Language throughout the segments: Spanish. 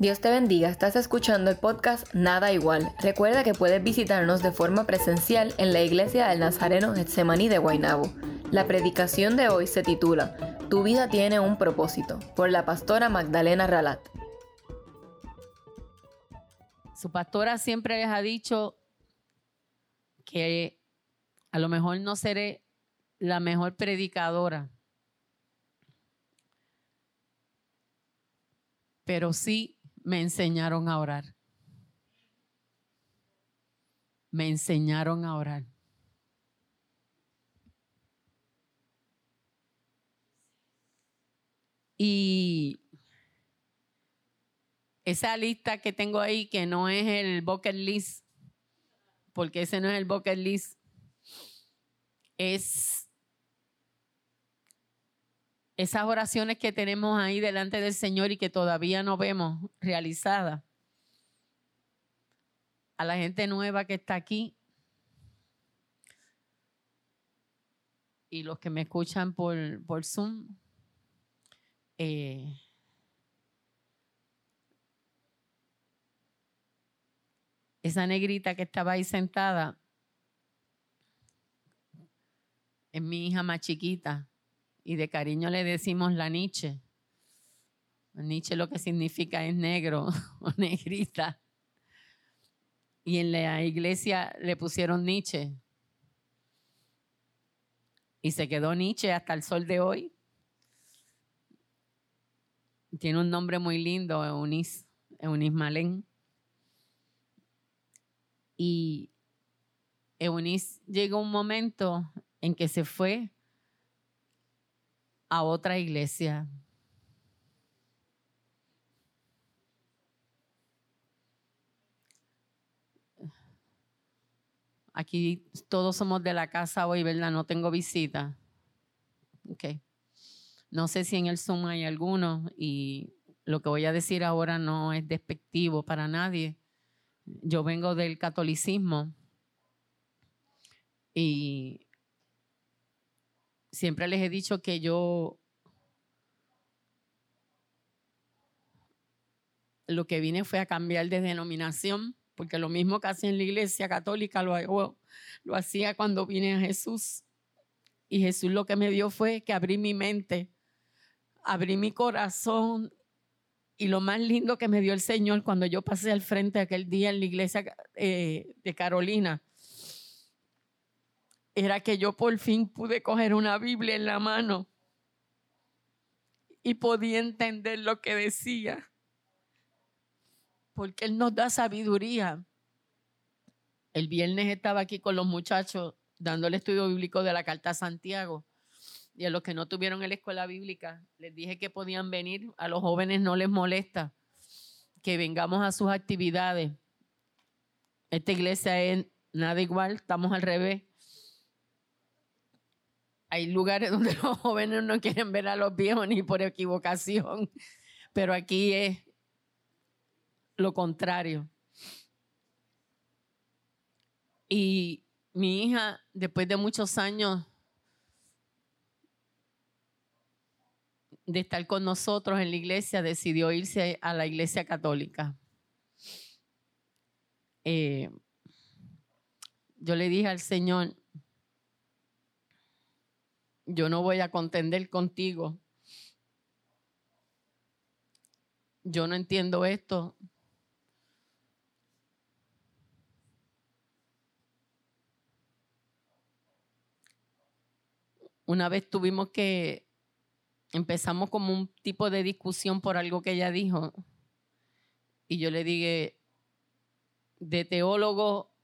Dios te bendiga, estás escuchando el podcast Nada Igual. Recuerda que puedes visitarnos de forma presencial en la iglesia del Nazareno Getsemaní de Guaynabo. La predicación de hoy se titula Tu vida tiene un propósito, por la pastora Magdalena Ralat. Su pastora siempre les ha dicho que a lo mejor no seré la mejor predicadora, pero sí me enseñaron a orar. Me enseñaron a orar. Y esa lista que tengo ahí, que no es el bucket list, porque ese no es el bucket list, es esas oraciones que tenemos ahí delante del Señor y que todavía no vemos realizadas. A la gente nueva que está aquí y los que me escuchan por, por Zoom. Eh, esa negrita que estaba ahí sentada es mi hija más chiquita y de cariño le decimos la Nietzsche. Nietzsche lo que significa es negro o negrita. Y en la iglesia le pusieron Nietzsche. Y se quedó Nietzsche hasta el sol de hoy. Tiene un nombre muy lindo, Eunice, Eunice Malén. Y Eunice llegó un momento en que se fue a otra iglesia. Aquí todos somos de la casa hoy, ¿verdad? No tengo visita. Ok. No sé si en el Zoom hay alguno y lo que voy a decir ahora no es despectivo para nadie. Yo vengo del catolicismo y siempre les he dicho que yo lo que vine fue a cambiar de denominación, porque lo mismo que hacía en la iglesia católica lo, hacía cuando vine a Jesús. Y Jesús lo que me dio fue que abrí mi mente, abrí mi corazón. Y lo más lindo que me dio el Señor cuando yo pasé al frente aquel día en la iglesia eh, de Carolina, era que yo por fin pude coger una Biblia en la mano y podía entender lo que decía. Porque Él nos da sabiduría. El viernes estaba aquí con los muchachos dando el estudio bíblico de la Carta Santiago. Y a los que no tuvieron en la escuela bíblica, les dije que podían venir. A los jóvenes no les molesta que vengamos a sus actividades. Esta iglesia es nada igual, estamos al revés hay lugares donde los jóvenes no quieren ver a los viejos ni por equivocación, pero aquí es lo contrario. Y mi hija, después de muchos años de estar con nosotros en la iglesia, decidió irse a la iglesia católica. Eh, yo le dije al Señor, yo no voy a contender contigo. Yo no entiendo esto. Una vez tuvimos que, empezamos como un tipo de discusión por algo que ella dijo. Y yo le dije, de teólogo,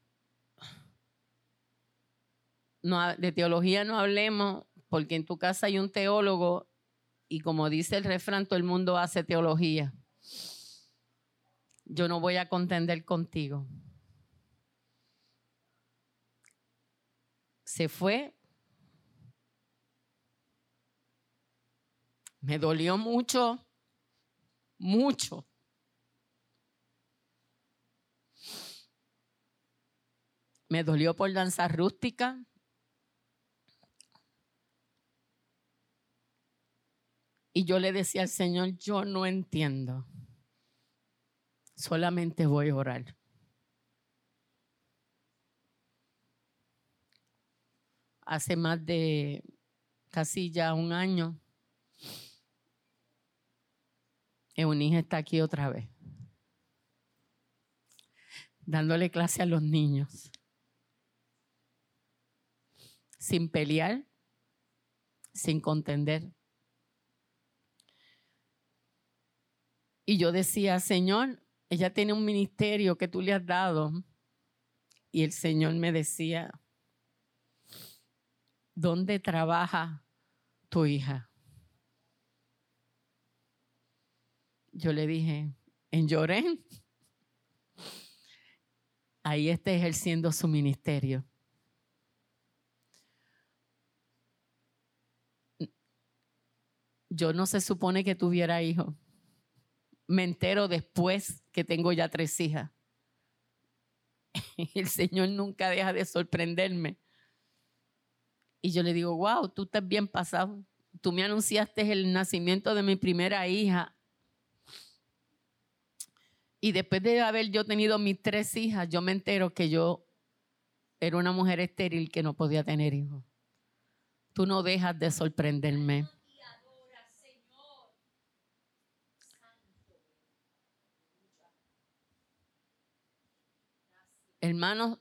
de teología no hablemos, porque en tu casa hay un teólogo y como dice el refrán, todo el mundo hace teología. Yo no voy a contender contigo. Se fue. Me dolió mucho, mucho. Me dolió por danza rústica. Y yo le decía al Señor, yo no entiendo. solamente voy a orar. Hace más de casi ya un año, Eunice está aquí otra vez, dándole clase a los niños, sin pelear, sin contender. Y yo decía, Señor, ella tiene un ministerio que tú le has dado. Y el Señor me decía, ¿dónde trabaja tu hija? Yo le dije, en Llorén. Ahí está ejerciendo su ministerio. Yo no se supone que tuviera hijos me entero después que tengo ya tres hijas. El Señor nunca deja de sorprenderme. Y yo le digo, wow, tú estás bien pasado. Tú me anunciaste el nacimiento de mi primera hija. Y después de haber yo tenido mis tres hijas, yo me entero que yo era una mujer estéril que no podía tener hijos. Tú no dejas de sorprenderme. Hermanos,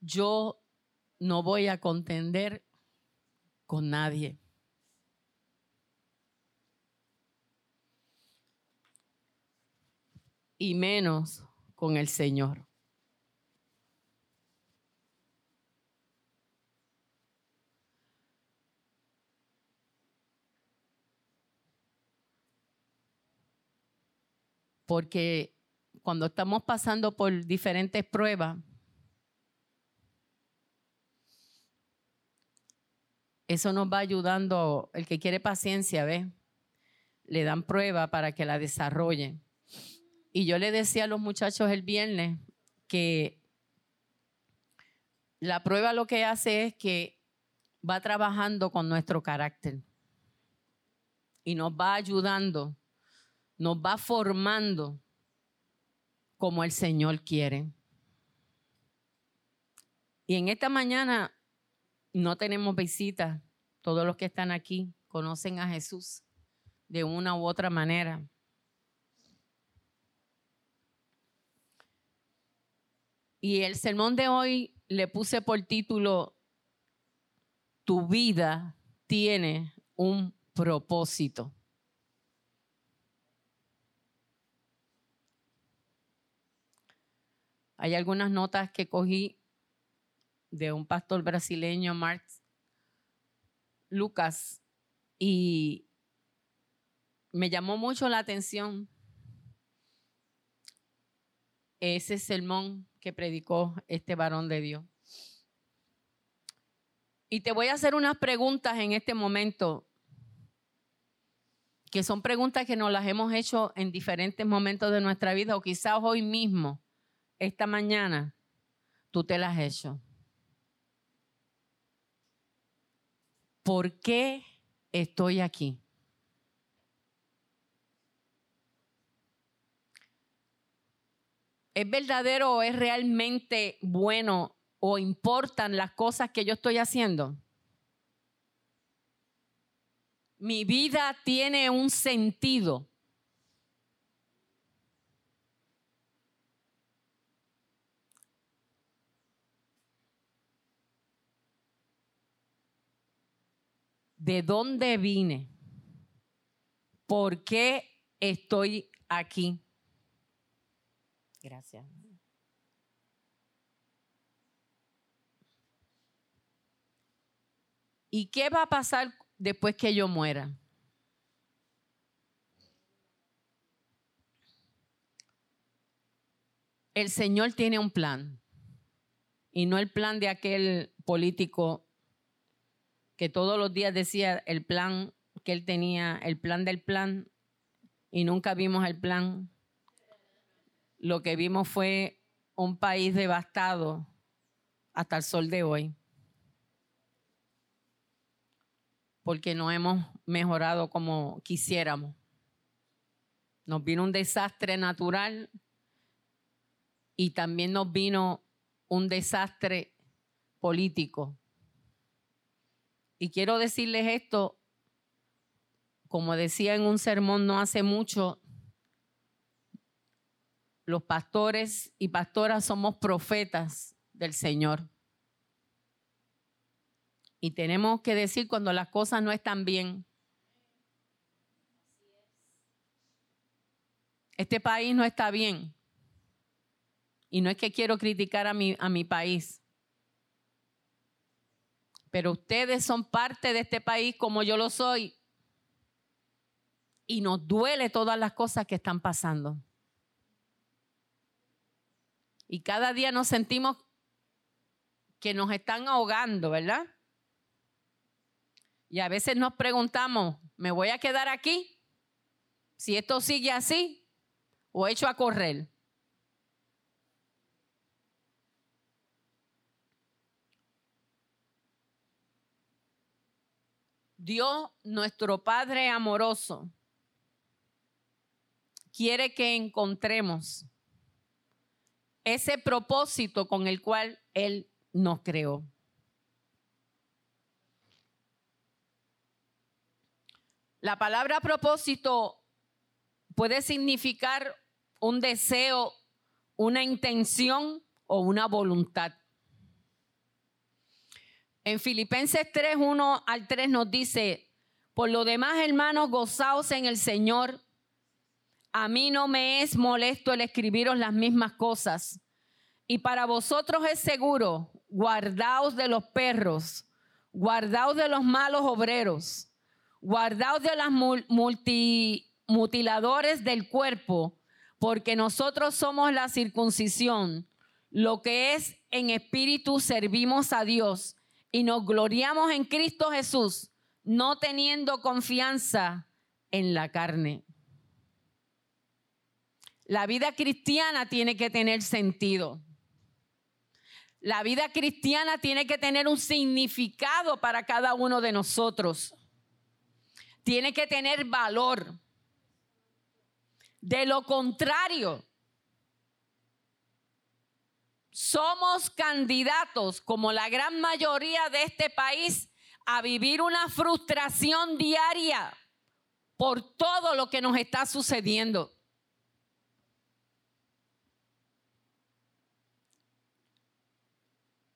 yo no voy a contender con nadie. Y menos con el Señor. Porque cuando estamos pasando por diferentes pruebas, eso nos va ayudando, el que quiere paciencia, ¿ve? Le dan prueba para que la desarrollen. Y yo le decía a los muchachos el viernes que la prueba lo que hace es que va trabajando con nuestro carácter y nos va ayudando nos va formando como el Señor quiere. Y en esta mañana no tenemos visitas. Todos los que están aquí conocen a Jesús de una u otra manera. Y el sermón de hoy le puse por título, Tu vida tiene un propósito. Hay algunas notas que cogí de un pastor brasileño, Mark Lucas, y me llamó mucho la atención ese sermón que predicó este varón de Dios. Y te voy a hacer unas preguntas en este momento, que son preguntas que nos las hemos hecho en diferentes momentos de nuestra vida o quizás hoy mismo esta mañana tú te las has hecho. ¿Por qué estoy aquí? ¿Es verdadero o es realmente bueno o importan las cosas que yo estoy haciendo? Mi vida tiene un sentido. De dónde vine, por qué estoy aquí. Gracias. ¿Y qué va a pasar después que yo muera? El Señor tiene un plan y no el plan de aquel político que todos los días decía el plan que él tenía, el plan del plan, y nunca vimos el plan. Lo que vimos fue un país devastado hasta el sol de hoy. porque no hemos mejorado como quisiéramos. Nos vino un desastre natural y también nos vino un desastre político. Y quiero decirles esto, como decía en un sermón no hace mucho, los pastores y pastoras somos profetas del Señor. Y tenemos que decir cuando las cosas no están bien. Este país no está bien. Y no es que quiero criticar a mi, a mi país. Pero ustedes son parte de este país como yo lo soy. Y nos duele todas las cosas que están pasando. Y cada día nos sentimos que nos están ahogando, ¿verdad? Y a veces nos preguntamos, ¿me voy a quedar aquí? Si esto sigue así, o hecho a correr. Dios, nuestro Padre amoroso, quiere que encontremos ese propósito con el cual Él nos creó. La palabra propósito puede significar un deseo, una intención o una voluntad. En Filipenses 3, 1 al 3 nos dice, por lo demás, hermanos, gozaos en el Señor. A mí no me es molesto el escribiros las mismas cosas. Y para vosotros es seguro, guardaos de los perros, guardaos de los malos obreros, guardaos de los mutiladores del cuerpo, porque nosotros somos la circuncisión, lo que es en espíritu servimos a Dios y nos gloriamos en Cristo Jesús, no teniendo confianza en la carne. La vida cristiana tiene que tener sentido. La vida cristiana tiene que tener un significado para cada uno de nosotros. Tiene que tener valor. De lo contrario, somos candidatos, como la gran mayoría de este país, a vivir una frustración diaria por todo lo que nos está sucediendo.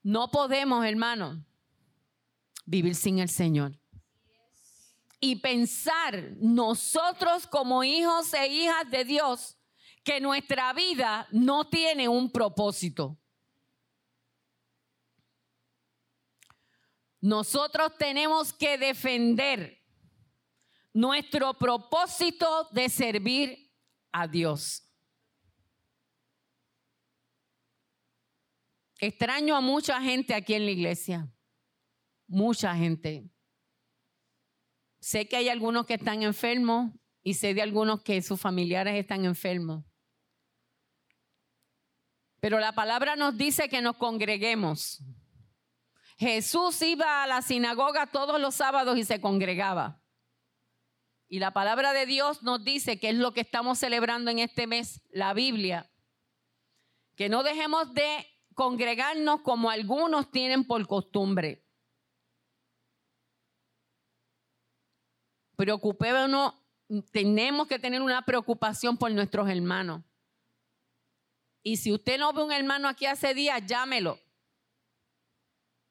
No podemos, hermano, vivir sin el Señor. Y pensar nosotros como hijos e hijas de Dios que nuestra vida no tiene un propósito. Nosotros tenemos que defender nuestro propósito de servir a Dios. Extraño a mucha gente aquí en la iglesia. Mucha gente. Sé que hay algunos que están enfermos y sé de algunos que sus familiares están enfermos. Pero la palabra nos dice que nos congreguemos. Jesús iba a la sinagoga todos los sábados y se congregaba. Y la palabra de Dios nos dice que es lo que estamos celebrando en este mes, la Biblia. Que no dejemos de congregarnos como algunos tienen por costumbre. Preocupémonos, tenemos que tener una preocupación por nuestros hermanos. Y si usted no ve un hermano aquí hace días, llámelo.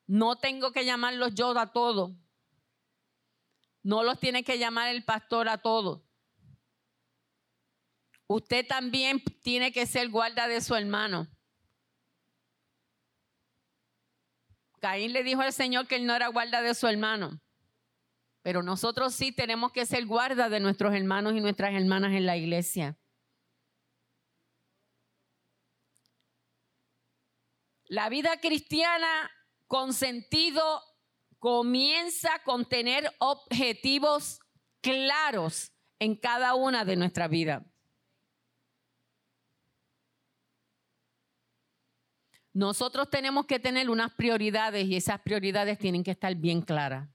No tengo que llamarlos yo a todos. No los tiene que llamar el pastor a todos. Usted también tiene que ser guarda de su hermano. Caín le dijo al Señor que él no era guarda de su hermano. Pero nosotros sí tenemos que ser guarda de nuestros hermanos y nuestras hermanas en la iglesia. La vida cristiana con sentido comienza con tener objetivos claros en cada una de nuestras vidas. Nosotros tenemos que tener unas prioridades y esas prioridades tienen que estar bien claras.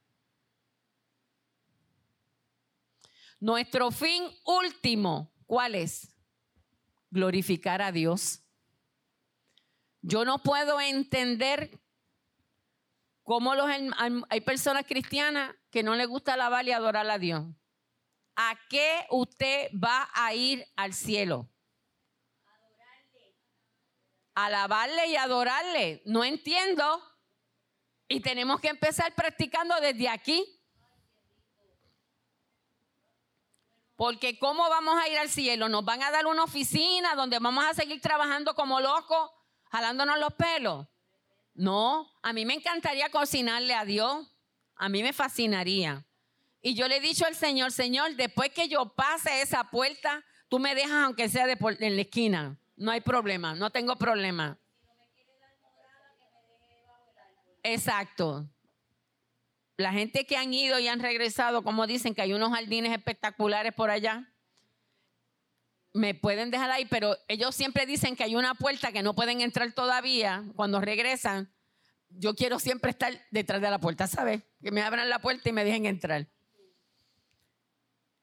Nuestro fin último, ¿cuál es? Glorificar a Dios. Yo no puedo entender cómo los, hay personas cristianas que no les gusta alabar y adorar a Dios. ¿A qué usted va a ir al cielo? Alabarle y adorarle. No entiendo. Y tenemos que empezar practicando desde aquí. Porque ¿cómo vamos a ir al cielo? ¿Nos van a dar una oficina donde vamos a seguir trabajando como locos, jalándonos los pelos? No, a mí me encantaría cocinarle a Dios. A mí me fascinaría. Y yo le he dicho al Señor, Señor, después que yo pase esa puerta, tú me dejas aunque sea de en la esquina. No hay problema, no tengo problema. Exacto. La gente que han ido y han regresado, como dicen que hay unos jardines espectaculares por allá, me pueden dejar ahí, pero ellos siempre dicen que hay una puerta que no pueden entrar todavía cuando regresan. Yo quiero siempre estar detrás de la puerta, ¿sabes? Que me abran la puerta y me dejen entrar.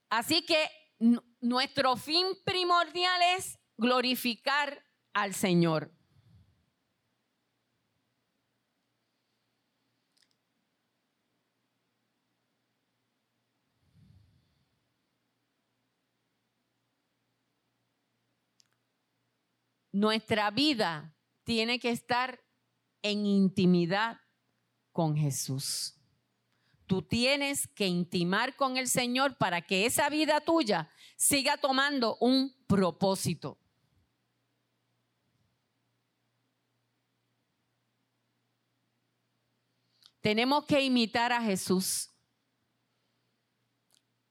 Así que nuestro fin primordial es glorificar al Señor. Nuestra vida tiene que estar en intimidad con Jesús. Tú tienes que intimar con el Señor para que esa vida tuya siga tomando un propósito. Tenemos que imitar a Jesús.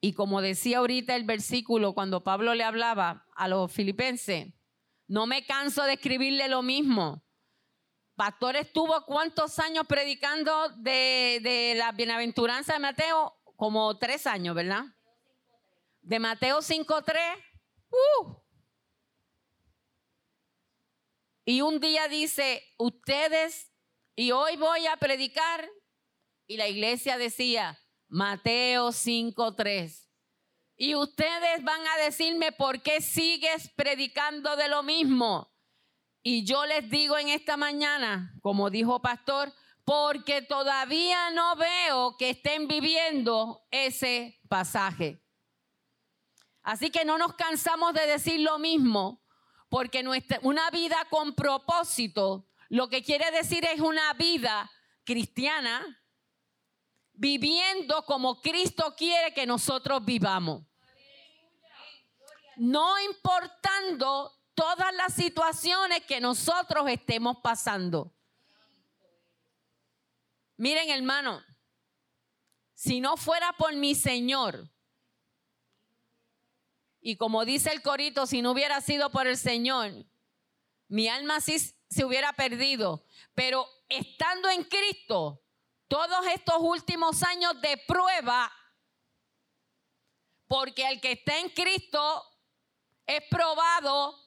Y como decía ahorita el versículo cuando Pablo le hablaba a los filipenses, no me canso de escribirle lo mismo. Pastor estuvo cuántos años predicando de, la bienaventuranza de Mateo? Como tres años, ¿verdad? De Mateo 5.3. Uh. Y un día dice, ustedes, y hoy voy a predicar, y la iglesia decía, Mateo 5.3. Y ustedes van a decirme por qué sigues predicando de lo mismo. Y yo les digo en esta mañana, como dijo pastor, porque todavía no veo que estén viviendo ese pasaje. Así que no nos cansamos de decir lo mismo, porque nuestra, una vida con propósito, lo que quiere decir es una vida cristiana, viviendo como Cristo quiere que nosotros vivamos. No importando todas las situaciones que nosotros estemos pasando. Miren, hermano, si no fuera por mi Señor, y como dice el corito, si no hubiera sido por el Señor, mi alma sí se hubiera perdido. Pero estando en Cristo, todos estos últimos años de prueba, porque el que está en Cristo es probado.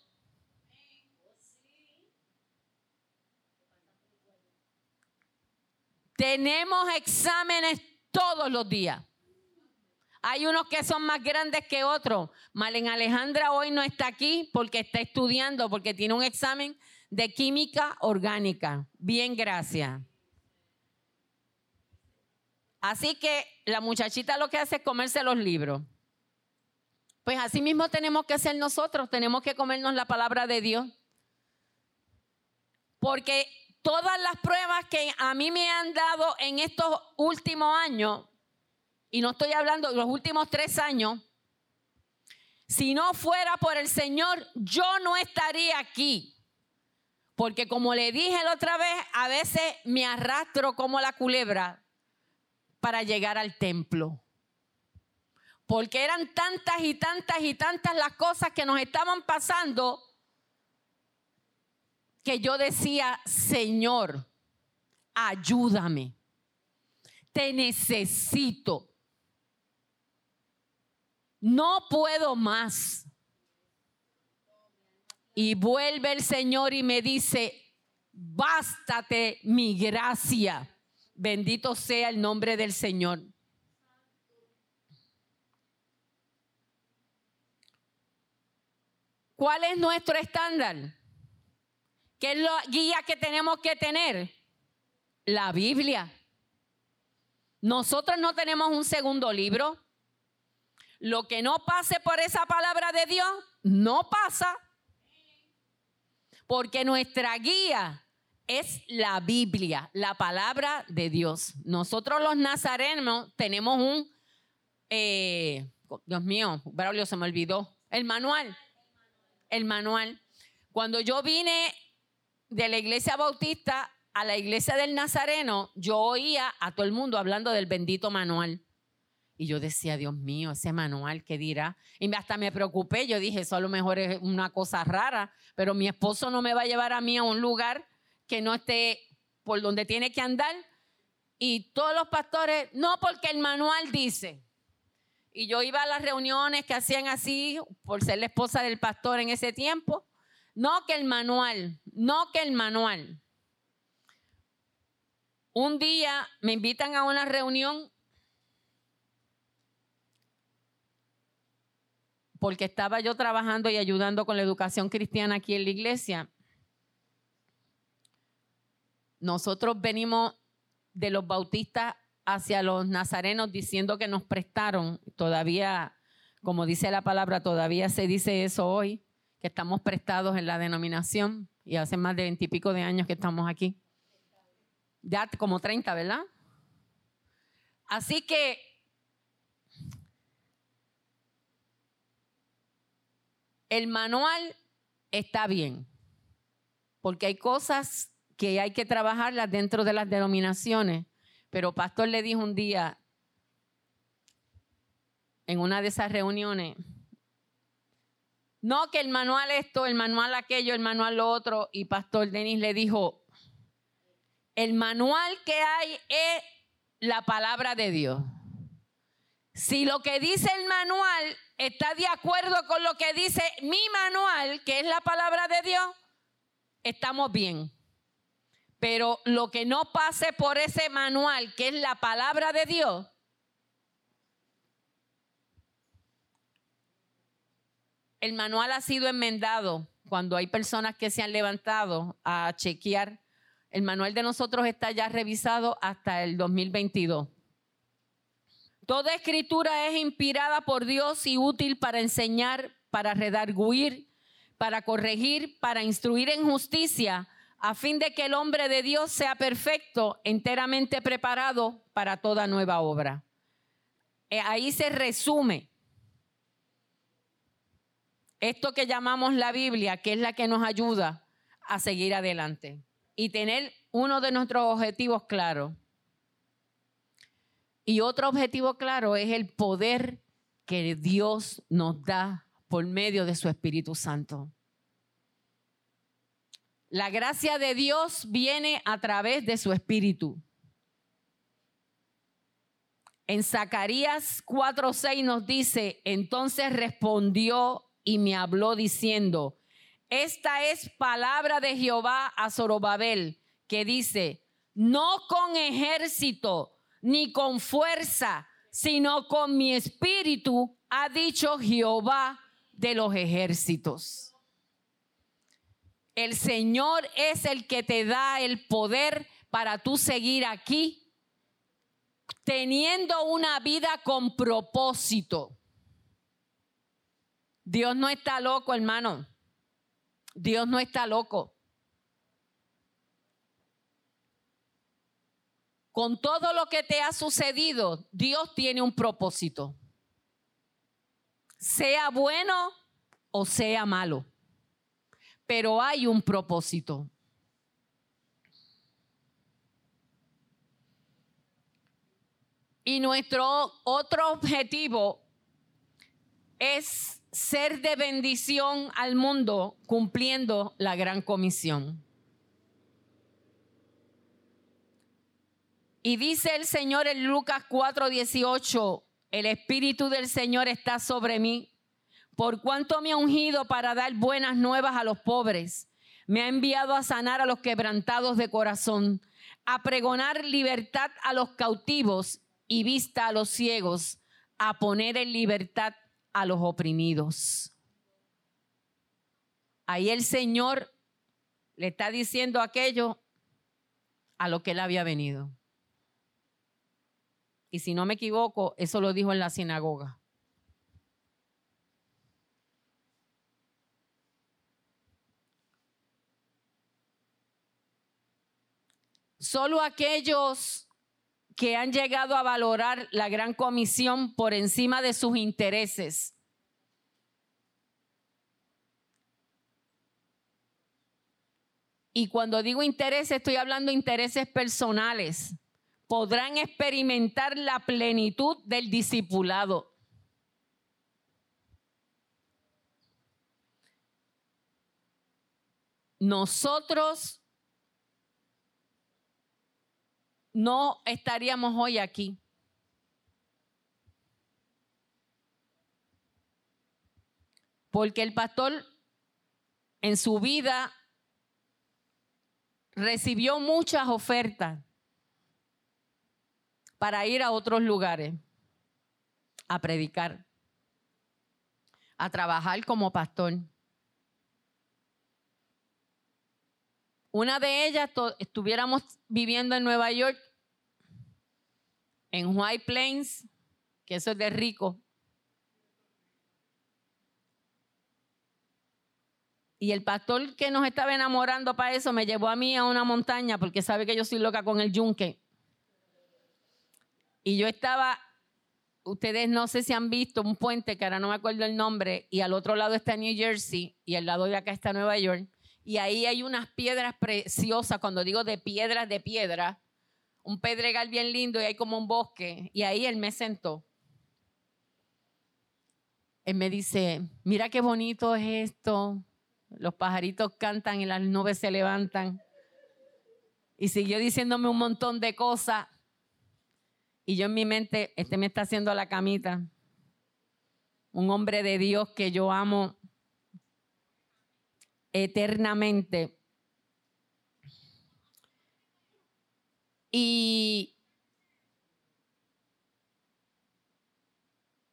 Tenemos exámenes todos los días. Hay unos que son más grandes que otros. Malen Alejandra hoy no está aquí porque está estudiando, porque tiene un examen de química orgánica. Bien, gracias. Así que la muchachita lo que hace es comerse los libros. Pues así mismo tenemos que ser nosotros, tenemos que comernos la palabra de Dios. Porque todas las pruebas que a mí me han dado en estos últimos años, y no estoy hablando de los últimos tres años, si no fuera por el Señor, yo no estaría aquí. Porque como le dije la otra vez, a veces me arrastro como la culebra para llegar al templo. Porque eran tantas y tantas y tantas las cosas que nos estaban pasando que yo decía, Señor, ayúdame. Te necesito. No puedo más. Y vuelve el Señor y me dice, bástate mi gracia. Bendito sea el nombre del Señor. ¿Cuál es nuestro estándar? ¿Qué es la guía que tenemos que tener? La Biblia. Nosotros no tenemos un segundo libro. Lo que no pase por esa palabra de Dios, no pasa. Porque nuestra guía es la Biblia, la palabra de Dios. Nosotros los nazarenos tenemos un, eh, Dios mío, Braulio se me olvidó, el manual. El manual. Cuando yo vine de la iglesia bautista a la iglesia del Nazareno, yo oía a todo el mundo hablando del bendito manual. Y yo decía, Dios mío, ese manual, ¿qué dirá? Y hasta me preocupé, yo dije, eso a lo mejor es una cosa rara, pero mi esposo no me va a llevar a mí a un lugar que no esté por donde tiene que andar. Y todos los pastores, no porque el manual dice. Y yo iba a las reuniones que hacían así, por ser la esposa del pastor en ese tiempo. No que el manual, no que el manual. Un día me invitan a una reunión porque estaba yo trabajando y ayudando con la educación cristiana aquí en la iglesia. Nosotros venimos de los bautistas hacia los nazarenos diciendo que nos prestaron, todavía, como dice la palabra, todavía se dice eso hoy, que estamos prestados en la denominación y hace más de veintipico de años que estamos aquí. Ya como 30, ¿verdad? Así que el manual está bien, porque hay cosas que hay que trabajarlas dentro de las denominaciones. Pero pastor le dijo un día en una de esas reuniones, no que el manual esto, el manual aquello, el manual lo otro, y pastor Denis le dijo, el manual que hay es la palabra de Dios. Si lo que dice el manual está de acuerdo con lo que dice mi manual, que es la palabra de Dios, estamos bien. Pero lo que no pase por ese manual, que es la palabra de Dios, el manual ha sido enmendado cuando hay personas que se han levantado a chequear. El manual de nosotros está ya revisado hasta el 2022. Toda escritura es inspirada por Dios y útil para enseñar, para redarguir, para corregir, para instruir en justicia a fin de que el hombre de Dios sea perfecto, enteramente preparado para toda nueva obra. Eh, ahí se resume esto que llamamos la Biblia, que es la que nos ayuda a seguir adelante y tener uno de nuestros objetivos claros. Y otro objetivo claro es el poder que Dios nos da por medio de su Espíritu Santo. La gracia de Dios viene a través de su Espíritu. En Zacarías 4:6 nos dice, entonces respondió y me habló diciendo, esta es palabra de Jehová a Zorobabel, que dice, no con ejército ni con fuerza, sino con mi espíritu, ha dicho Jehová de los ejércitos. El Señor es el que te da el poder para tú seguir aquí, teniendo una vida con propósito. Dios no está loco, hermano. Dios no está loco. Con todo lo que te ha sucedido, Dios tiene un propósito. Sea bueno o sea malo pero hay un propósito. Y nuestro otro objetivo es ser de bendición al mundo cumpliendo la gran comisión. Y dice el Señor en Lucas 4:18, el Espíritu del Señor está sobre mí por cuanto me ha ungido para dar buenas nuevas a los pobres. Me ha enviado a sanar a los quebrantados de corazón, a pregonar libertad a los cautivos y vista a los ciegos, a poner en libertad a los oprimidos. Ahí el Señor le está diciendo aquello a lo que él había venido. Y si no me equivoco, eso lo dijo en la sinagoga. Solo aquellos que han llegado a valorar la gran comisión por encima de sus intereses. Y cuando digo intereses, estoy hablando de intereses personales. Podrán experimentar la plenitud del discipulado. Nosotros no estaríamos hoy aquí. Porque el pastor en su vida recibió muchas ofertas para ir a otros lugares a predicar, a trabajar como pastor. Una de ellas, estuviéramos viviendo en Nueva York, en White Plains, que eso es de rico. Y el pastor que nos estaba enamorando para eso me llevó a mí a una montaña porque sabe que yo soy loca con el yunque. Y yo estaba, ustedes no sé si han visto un puente que ahora no me acuerdo el nombre, y al otro lado está New Jersey y al lado de acá está Nueva York y ahí hay unas piedras preciosas, cuando digo de piedras de piedra, un pedregal bien lindo y hay como un bosque, y ahí él me sentó. Él me dice, mira qué bonito es esto, los pajaritos cantan y las nubes se levantan. Y siguió diciéndome un montón de cosas. Y yo en mi mente, este me está haciendo la camita. Un hombre de Dios que yo amo eternamente. Y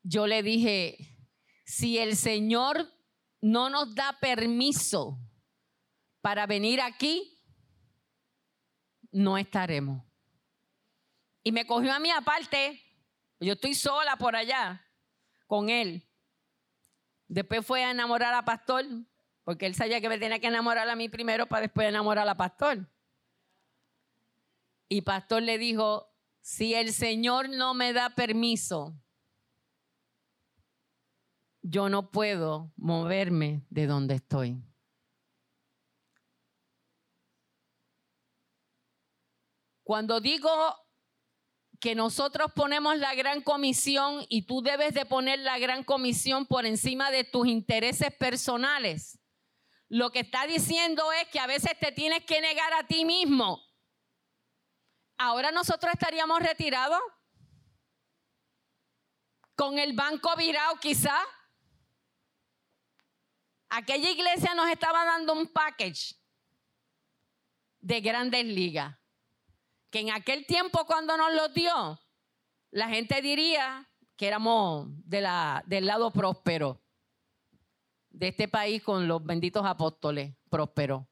yo le dije, si el Señor no nos da permiso para venir aquí, no estaremos. Y me cogió a mí aparte, yo estoy sola por allá con él. Después fue a enamorar a Pastor porque él sabía que me tenía que enamorar a mí primero para después enamorar a pastor. Y pastor le dijo, si el Señor no me da permiso, yo no puedo moverme de donde estoy. Cuando digo que nosotros ponemos la gran comisión y tú debes de poner la gran comisión por encima de tus intereses personales, lo que está diciendo es que a veces te tienes que negar a ti mismo. Ahora nosotros estaríamos retirados con el banco virado quizá. Aquella iglesia nos estaba dando un package de grandes ligas, que en aquel tiempo cuando nos lo dio, la gente diría que éramos de la, del lado próspero de este país con los benditos apóstoles prósperos.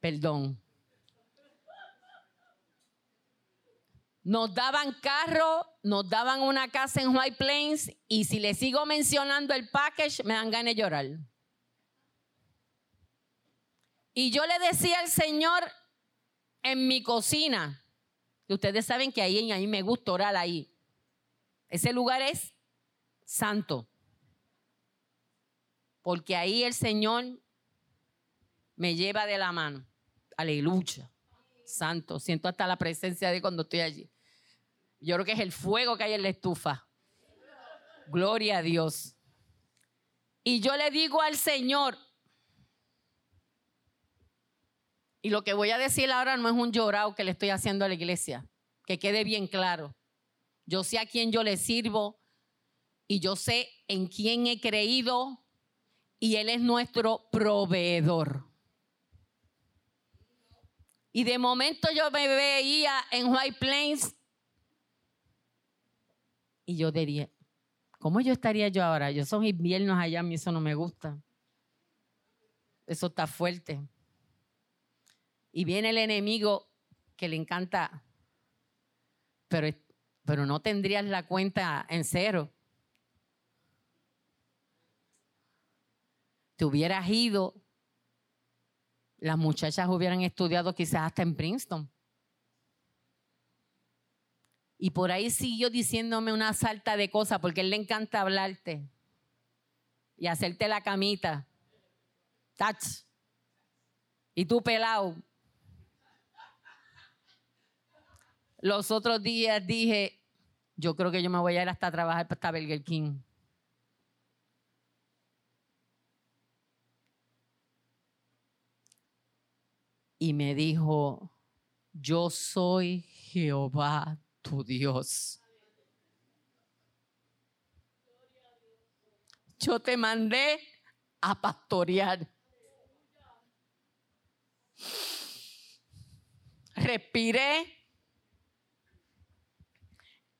Perdón. Nos daban carro, nos daban una casa en White Plains y si le sigo mencionando el package me dan ganas de llorar. Y yo le decía al Señor en mi cocina, que ustedes saben que ahí, me gusta orar ahí. Ese lugar es santo porque ahí el Señor me lleva de la mano. Aleluya. Santo, siento hasta la presencia de cuando estoy allí. Yo creo que es el fuego que hay en la estufa. Gloria a Dios. Y yo le digo al Señor, y lo que voy a decir ahora no es un llorado que le estoy haciendo a la iglesia, que quede bien claro. Yo sé a quién yo le sirvo y yo sé en quién he creído y Él es nuestro proveedor. Y de momento yo me veía en White Plains y yo diría, ¿cómo yo estaría yo ahora? Yo son inviernos allá, a mí eso no me gusta. eso está fuerte. Y viene el enemigo que le encanta, pero, pero no tendrías la cuenta en cero. Te hubieras ido, las muchachas hubieran estudiado quizás hasta en Princeton. Y por ahí siguió diciéndome una salta de cosas porque él le encanta hablarte y hacerte la camita. Touch. Y tú pelado. Los otros días dije, yo creo que yo me voy a ir hasta trabajar para Burger King. Y me dijo, yo soy Jehová tu Dios. Yo te mandé a pastorear. Respiré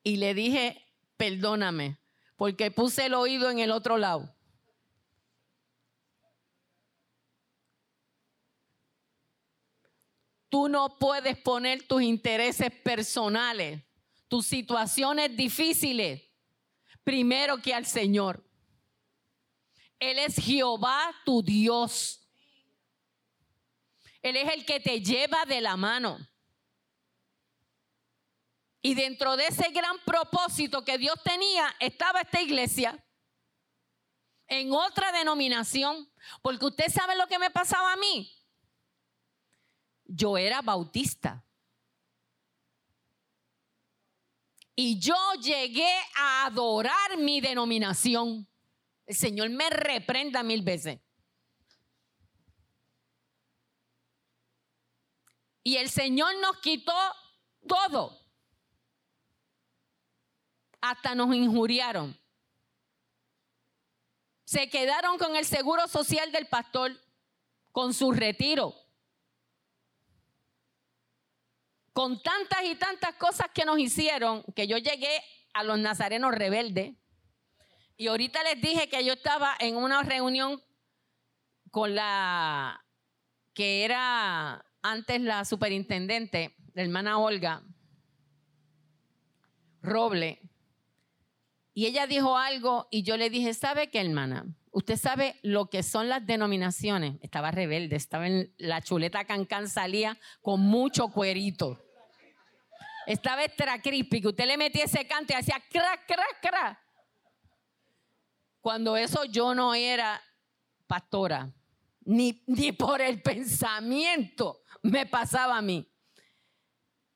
y le dije, perdóname, porque puse el oído en el otro lado. Tú no puedes poner tus intereses personales tus situaciones difíciles primero que al Señor. Él es Jehová tu Dios. Él es el que te lleva de la mano. Y dentro de ese gran propósito que Dios tenía estaba esta iglesia en otra denominación. Porque usted sabe lo que me pasaba a mí. Yo era bautista. Y yo llegué a adorar mi denominación. El Señor me reprenda mil veces. Y el Señor nos quitó todo. Hasta nos injuriaron. Se quedaron con el seguro social del pastor, con su retiro. Con tantas y tantas cosas que nos hicieron, que yo llegué a los nazarenos rebeldes. Y ahorita les dije que yo estaba en una reunión con la que era antes la superintendente, la hermana Olga Roble. Y ella dijo algo y yo le dije, ¿sabe qué, hermana? Usted sabe lo que son las denominaciones. Estaba rebelde, estaba en la chuleta cancán, salía con mucho cuerito. Estaba extra crispy, que usted le metía ese canto y hacía crack, crack, crack. Cuando eso yo no era pastora, ni, ni por el pensamiento me pasaba a mí.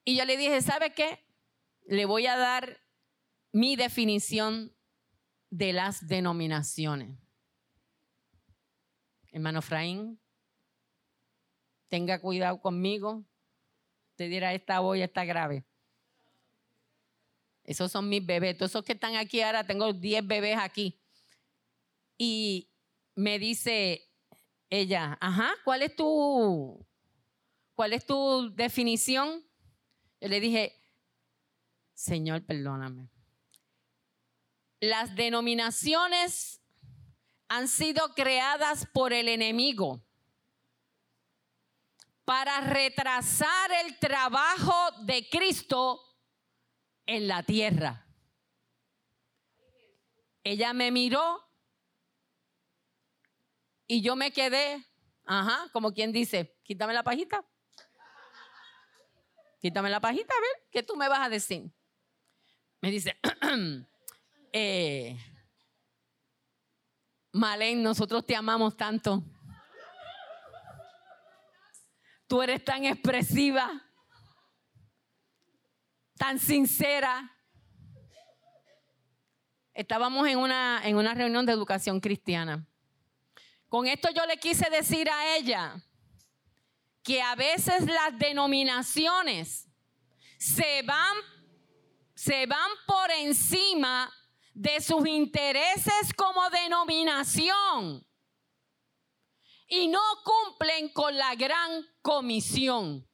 Y yo le dije, ¿sabe qué? Le voy a dar mi definición de las denominaciones. Hermano Fraín, tenga cuidado conmigo. Te dirá, esta voy está grave. Esos son mis bebés. Todos esos que están aquí ahora, tengo 10 bebés aquí. Y me dice ella, ajá, ¿cuál es tu, cuál es tu definición? Yo le dije, Señor, perdóname. Las denominaciones han sido creadas por el enemigo para retrasar el trabajo de Cristo en la tierra. Ella me miró y yo me quedé, ajá, como quien dice, quítame la pajita. Quítame la pajita, a ver, ¿qué tú me vas a decir? Me dice, eh, Malén, nosotros te amamos tanto. Tú eres tan expresiva, tan sincera. Estábamos en una, en una reunión de educación cristiana. Con esto yo le quise decir a ella que a veces las denominaciones se van, se van por encima de sus intereses como denominación y no cumplen con la gran comisión.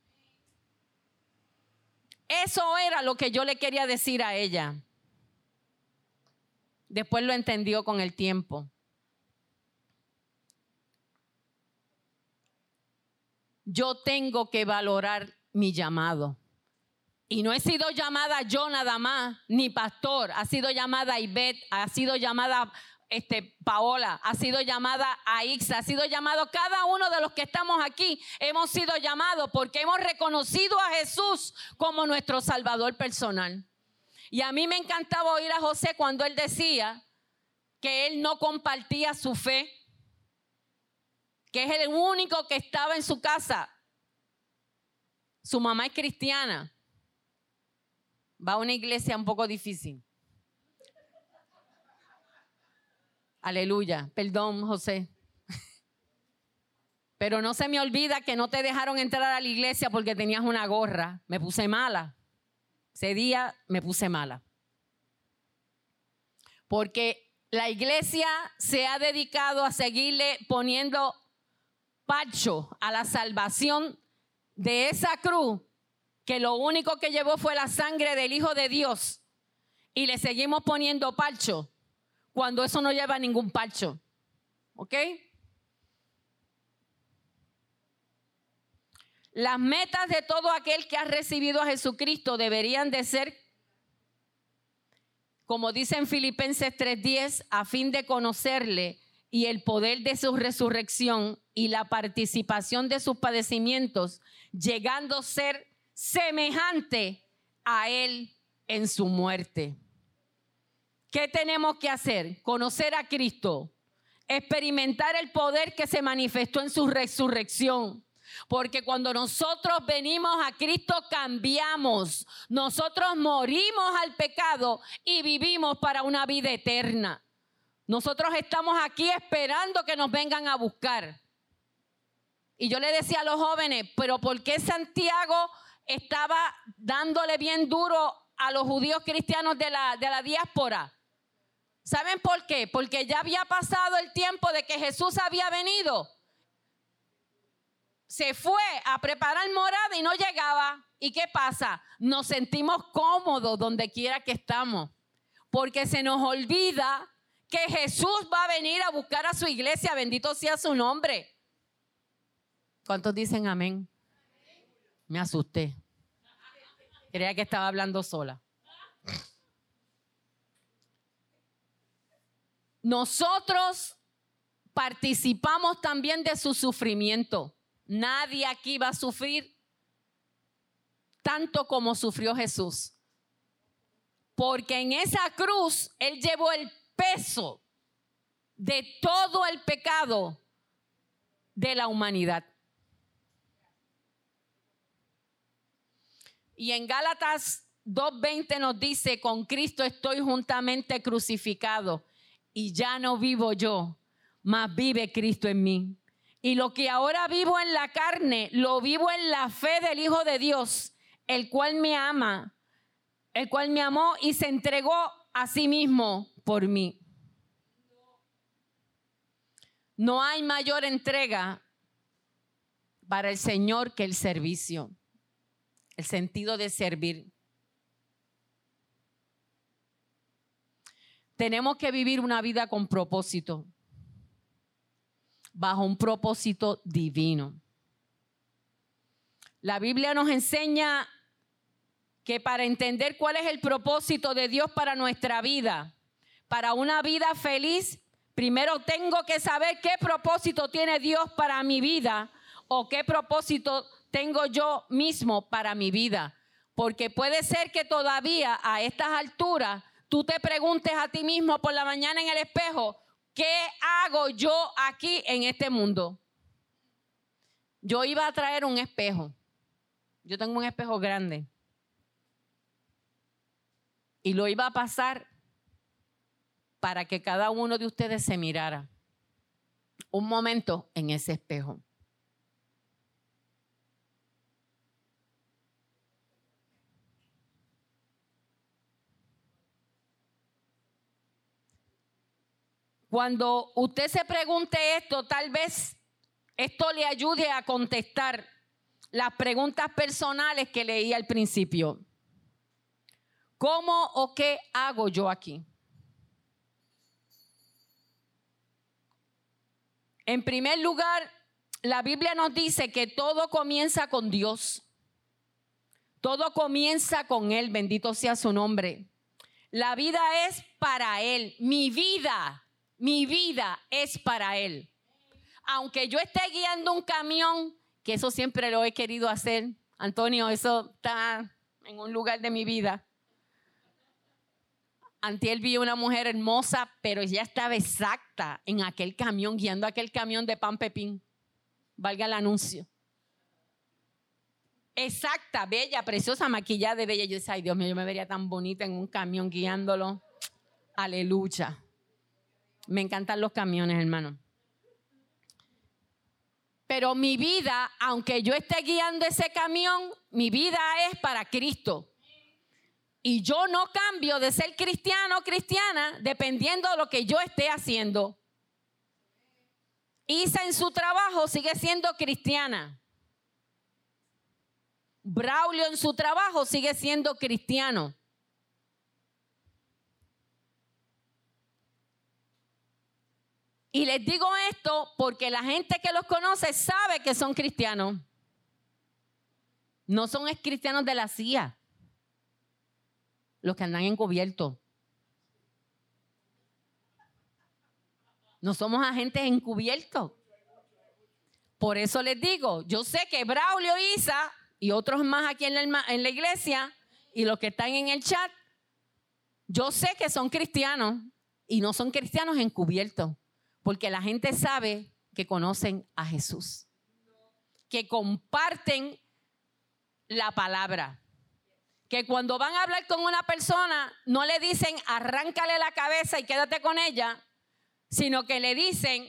Eso era lo que yo le quería decir a ella. Después lo entendió con el tiempo. yo tengo que valorar mi llamado. Y no he sido llamada yo nada más, ni pastor, ha sido llamada Ivette, ha sido llamada este, Paola, ha sido llamada Aixa, ha sido llamado cada uno de los que estamos aquí, hemos sido llamados porque hemos reconocido a Jesús como nuestro Salvador personal. Y a mí me encantaba oír a José cuando él decía que él no compartía su fe, que es el único que estaba en su casa. Su mamá es cristiana. Va a una iglesia un poco difícil. Aleluya. Perdón, José. Pero no se me olvida que no te dejaron entrar a la iglesia porque tenías una gorra. Me puse mala. Ese día me puse mala. Porque la iglesia se ha dedicado a seguirle poniendo pacho a la salvación de esa cruz, que lo único que llevó fue la sangre del Hijo de Dios. Y le seguimos poniendo pacho cuando eso no lleva ningún pacho. ¿Ok? Las metas de todo aquel que ha recibido a Jesucristo deberían de ser, como dice en Filipenses 3:10, a fin de conocerle y el poder de su resurrección y la participación de sus padecimientos, llegando a ser semejante a él en su muerte. ¿Qué tenemos que hacer? Conocer a Cristo, experimentar el poder que se manifestó en su resurrección. Porque cuando nosotros venimos a Cristo cambiamos. Nosotros morimos al pecado y vivimos para una vida eterna. Nosotros estamos aquí esperando que nos vengan a buscar. Y yo le decía a los jóvenes, pero ¿por qué Santiago estaba dándole bien duro a los judíos cristianos de la, de la diáspora? ¿Saben por qué? Porque ya había pasado el tiempo de que Jesús había venido. Se fue a preparar morada y no llegaba. ¿Y qué pasa? Nos sentimos cómodos donde quiera que estamos. Porque se nos olvida que Jesús va a venir a buscar a su iglesia. Bendito sea su nombre. ¿Cuántos dicen amén? Me asusté. Creía que estaba hablando sola. Nosotros participamos también de su sufrimiento. Nadie aquí va a sufrir tanto como sufrió Jesús. Porque en esa cruz Él llevó el peso de todo el pecado de la humanidad. Y en Gálatas 2.20 nos dice, con Cristo estoy juntamente crucificado y ya no vivo yo, mas vive Cristo en mí. Y lo que ahora vivo en la carne, lo vivo en la fe del Hijo de Dios, el cual me ama, el cual me amó y se entregó a sí mismo por mí. No hay mayor entrega para el Señor que el servicio, el sentido de servir. Tenemos que vivir una vida con propósito, bajo un propósito divino. La Biblia nos enseña que para entender cuál es el propósito de Dios para nuestra vida, para una vida feliz, primero tengo que saber qué propósito tiene Dios para mi vida o qué propósito tengo yo mismo para mi vida. Porque puede ser que todavía a estas alturas tú te preguntes a ti mismo por la mañana en el espejo, ¿qué hago yo aquí en este mundo? Yo iba a traer un espejo. Yo tengo un espejo grande. Y lo iba a pasar para que cada uno de ustedes se mirara un momento en ese espejo. Cuando usted se pregunte esto, tal vez esto le ayude a contestar las preguntas personales que leí al principio. ¿Cómo o qué hago yo aquí? En primer lugar, la Biblia nos dice que todo comienza con Dios. Todo comienza con Él, bendito sea su nombre. La vida es para Él. Mi vida, mi vida es para Él. Aunque yo esté guiando un camión, que eso siempre lo he querido hacer, Antonio, eso está en un lugar de mi vida. Antiel vi una mujer hermosa, pero ella estaba exacta en aquel camión, guiando aquel camión de pan pepín. Valga el anuncio. Exacta, bella, preciosa, maquillada de bella. Yo decía, ay Dios mío, yo me vería tan bonita en un camión guiándolo. Aleluya. Me encantan los camiones, hermano. Pero mi vida, aunque yo esté guiando ese camión, mi vida es para Cristo. Y yo no cambio de ser cristiano o cristiana dependiendo de lo que yo esté haciendo. Isa en su trabajo sigue siendo cristiana. Braulio en su trabajo sigue siendo cristiano. Y les digo esto porque la gente que los conoce sabe que son cristianos. No son cristianos de la CIA, los que andan encubiertos. No somos agentes encubiertos. Por eso les digo, yo sé que Braulio, Isa y otros más aquí en la, en la iglesia y los que están en el chat, yo sé que son cristianos y no son cristianos encubiertos. Porque la gente sabe que conocen a Jesús, que comparten la palabra. Que cuando van a hablar con una persona, no le dicen arráncale la cabeza y quédate con ella, sino que le dicen,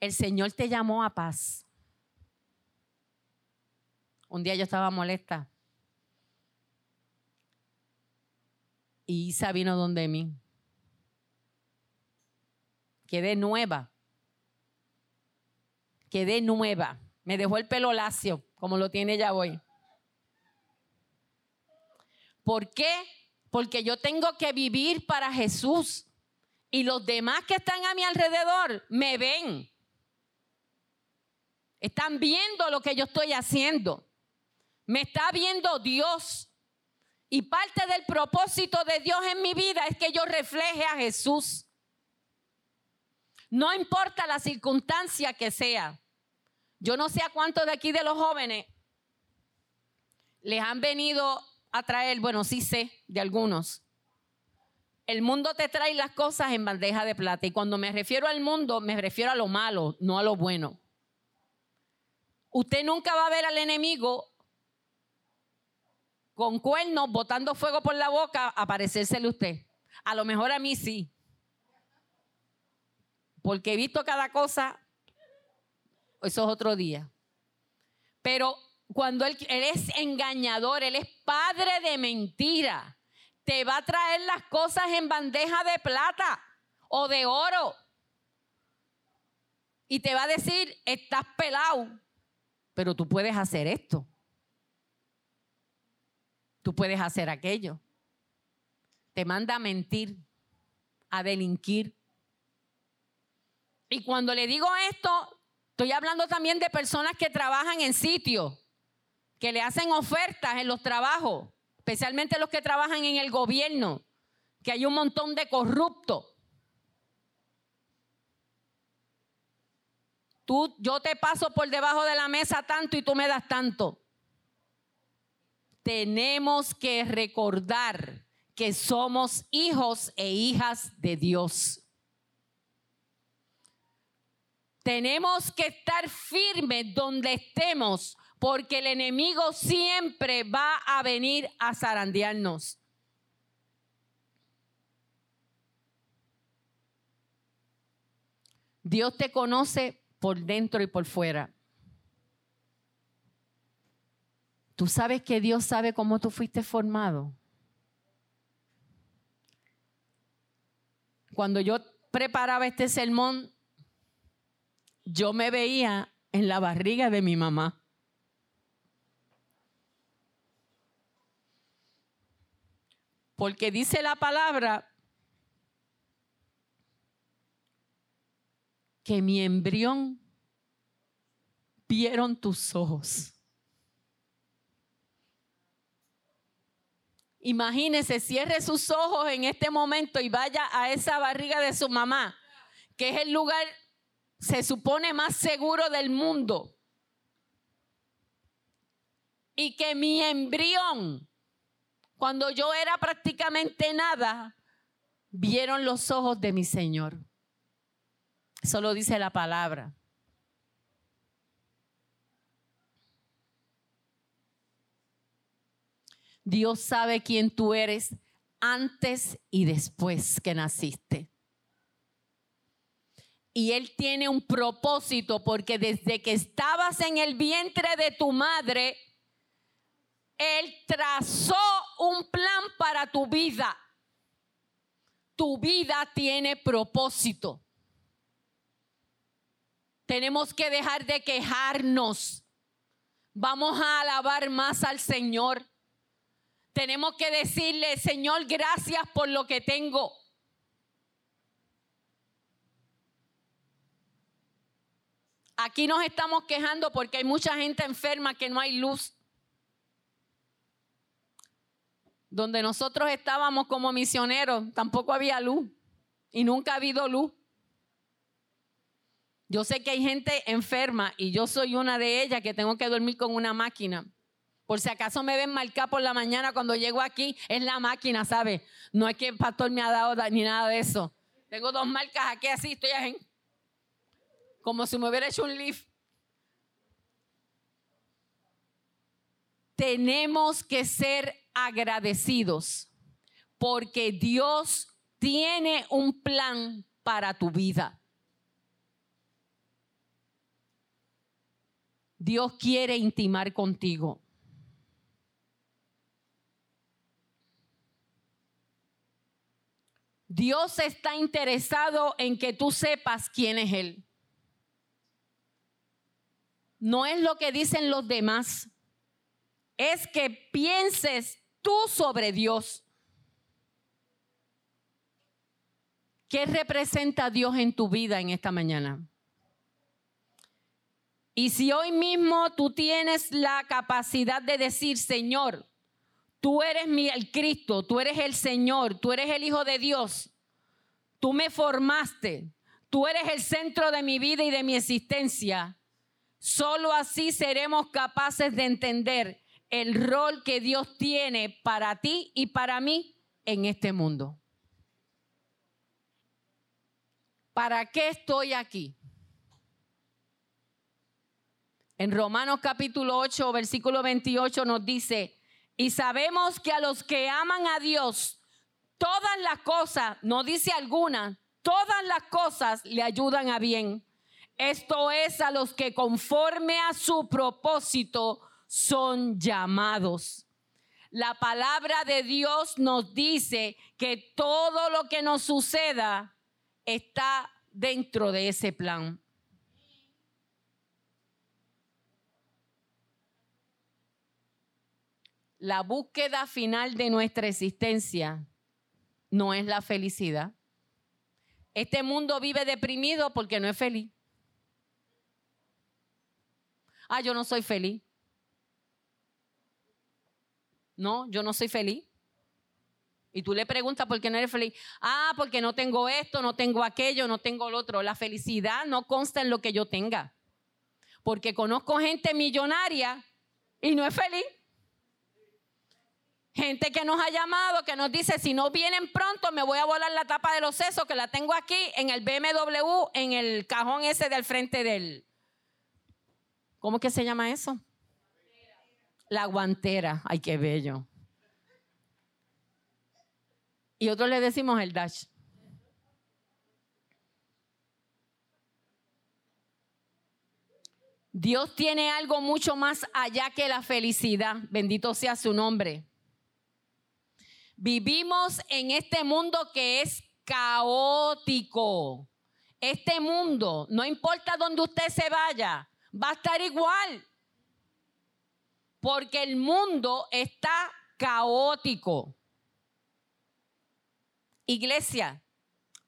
el Señor te llamó a paz. Un día yo estaba molesta. Y Isa vino donde mí quedé nueva. Quedé nueva. Me dejó el pelo lacio, como lo tiene ya hoy. ¿Por qué? Porque yo tengo que vivir para Jesús. Y los demás que están a mi alrededor me ven. Están viendo lo que yo estoy haciendo. Me está viendo Dios. Y parte del propósito de Dios en mi vida es que yo refleje a Jesús. No importa la circunstancia que sea. Yo no sé a cuántos de aquí de los jóvenes les han venido a traer, bueno, sí sé de algunos. El mundo te trae las cosas en bandeja de plata. Y cuando me refiero al mundo, me refiero a lo malo, no a lo bueno. Usted nunca va a ver al enemigo con cuernos botando fuego por la boca aparecérsele usted. A lo mejor a mí sí porque he visto cada cosa, eso es otro día. Pero cuando él, es engañador, Él es padre de mentira, te va a traer las cosas en bandeja de plata o de oro. Y te va a decir, estás pelado, pero tú puedes hacer esto. Tú puedes hacer aquello. Te manda a mentir, a delinquir. Y cuando le digo esto, estoy hablando también de personas que trabajan en sitios, que le hacen ofertas en los trabajos, especialmente los que trabajan en el gobierno, que hay un montón de corruptos. Tú, yo te paso por debajo de la mesa tanto y tú me das tanto. Tenemos que recordar que somos hijos e hijas de Dios. Tenemos que estar firmes donde estemos, porque el enemigo siempre va a venir a zarandearnos. Dios te conoce por dentro y por fuera. Tú sabes que Dios sabe cómo tú fuiste formado. Cuando yo preparaba este sermón, yo me veía en la barriga de mi mamá. Porque dice la palabra que mi embrión vieron tus ojos. Imagínese, cierre sus ojos en este momento y vaya a esa barriga de su mamá, que es el lugar, se supone, más seguro del mundo. Y que mi embrión, cuando yo era prácticamente nada, vieron los ojos de mi Señor. Eso lo dice la palabra. Dios sabe quién tú eres antes y después que naciste. Y Él tiene un propósito porque desde que estabas en el vientre de tu madre, Él trazó un plan para tu vida. Tu vida tiene propósito. Tenemos que dejar de quejarnos. Vamos a alabar más al Señor. Tenemos que decirle, Señor, gracias por lo que tengo. Aquí nos estamos quejando porque hay mucha gente enferma que no hay luz. Donde nosotros estábamos como misioneros, tampoco había luz. Y nunca ha habido luz. Yo sé que hay gente enferma y yo soy una de ellas que tengo que dormir con una máquina. Por si acaso me ven marcada por la mañana cuando llego aquí, es la máquina, ¿sabe? No es que el pastor me ha dado ni nada de eso. Tengo dos marcas aquí así, estoy así. Como si me hubiera hecho un lift. Tenemos que ser agradecidos porque Dios tiene un plan para tu vida. Dios quiere intimar contigo. Dios está interesado en que tú sepas quién es Él. No es lo que dicen los demás. Es que pienses tú sobre Dios. ¿Qué representa Dios en tu vida en esta mañana? Y si hoy mismo tú tienes la capacidad de decir, Señor, Tú eres mi, el Cristo, tú eres el Señor, tú eres el Hijo de Dios. Tú me formaste, tú eres el centro de mi vida y de mi existencia. Solo así seremos capaces de entender el rol que Dios tiene para ti y para mí en este mundo. ¿Para qué estoy aquí? En Romanos capítulo 8, versículo 28 nos dice, y sabemos que a los que aman a Dios, todas las cosas, no dice alguna, todas las cosas le ayudan a bien. Esto es a los que conforme a su propósito son llamados. La palabra de Dios nos dice que todo lo que nos suceda está dentro de ese plan. la búsqueda final de nuestra existencia no es la felicidad. Este mundo vive deprimido porque no es feliz. Ah, yo no soy feliz. No, yo no soy feliz. Y tú le preguntas por qué no eres feliz. Ah, porque no tengo esto, no tengo aquello, no tengo lo otro. La felicidad no consta en lo que yo tenga. Porque conozco gente millonaria y no es feliz. Gente que nos ha llamado, que nos dice, si no vienen pronto, me voy a volar la tapa de los sesos, que la tengo aquí en el BMW, en el cajón ese del frente del... ¿Cómo que se llama eso? La guantera. Ay, qué bello. Y otros le decimos el dash. Dios tiene algo mucho más allá que la felicidad. Bendito sea su nombre. Vivimos en este mundo que es caótico. Este mundo, no importa dónde usted se vaya, va a estar igual. Porque el mundo está caótico. Iglesia,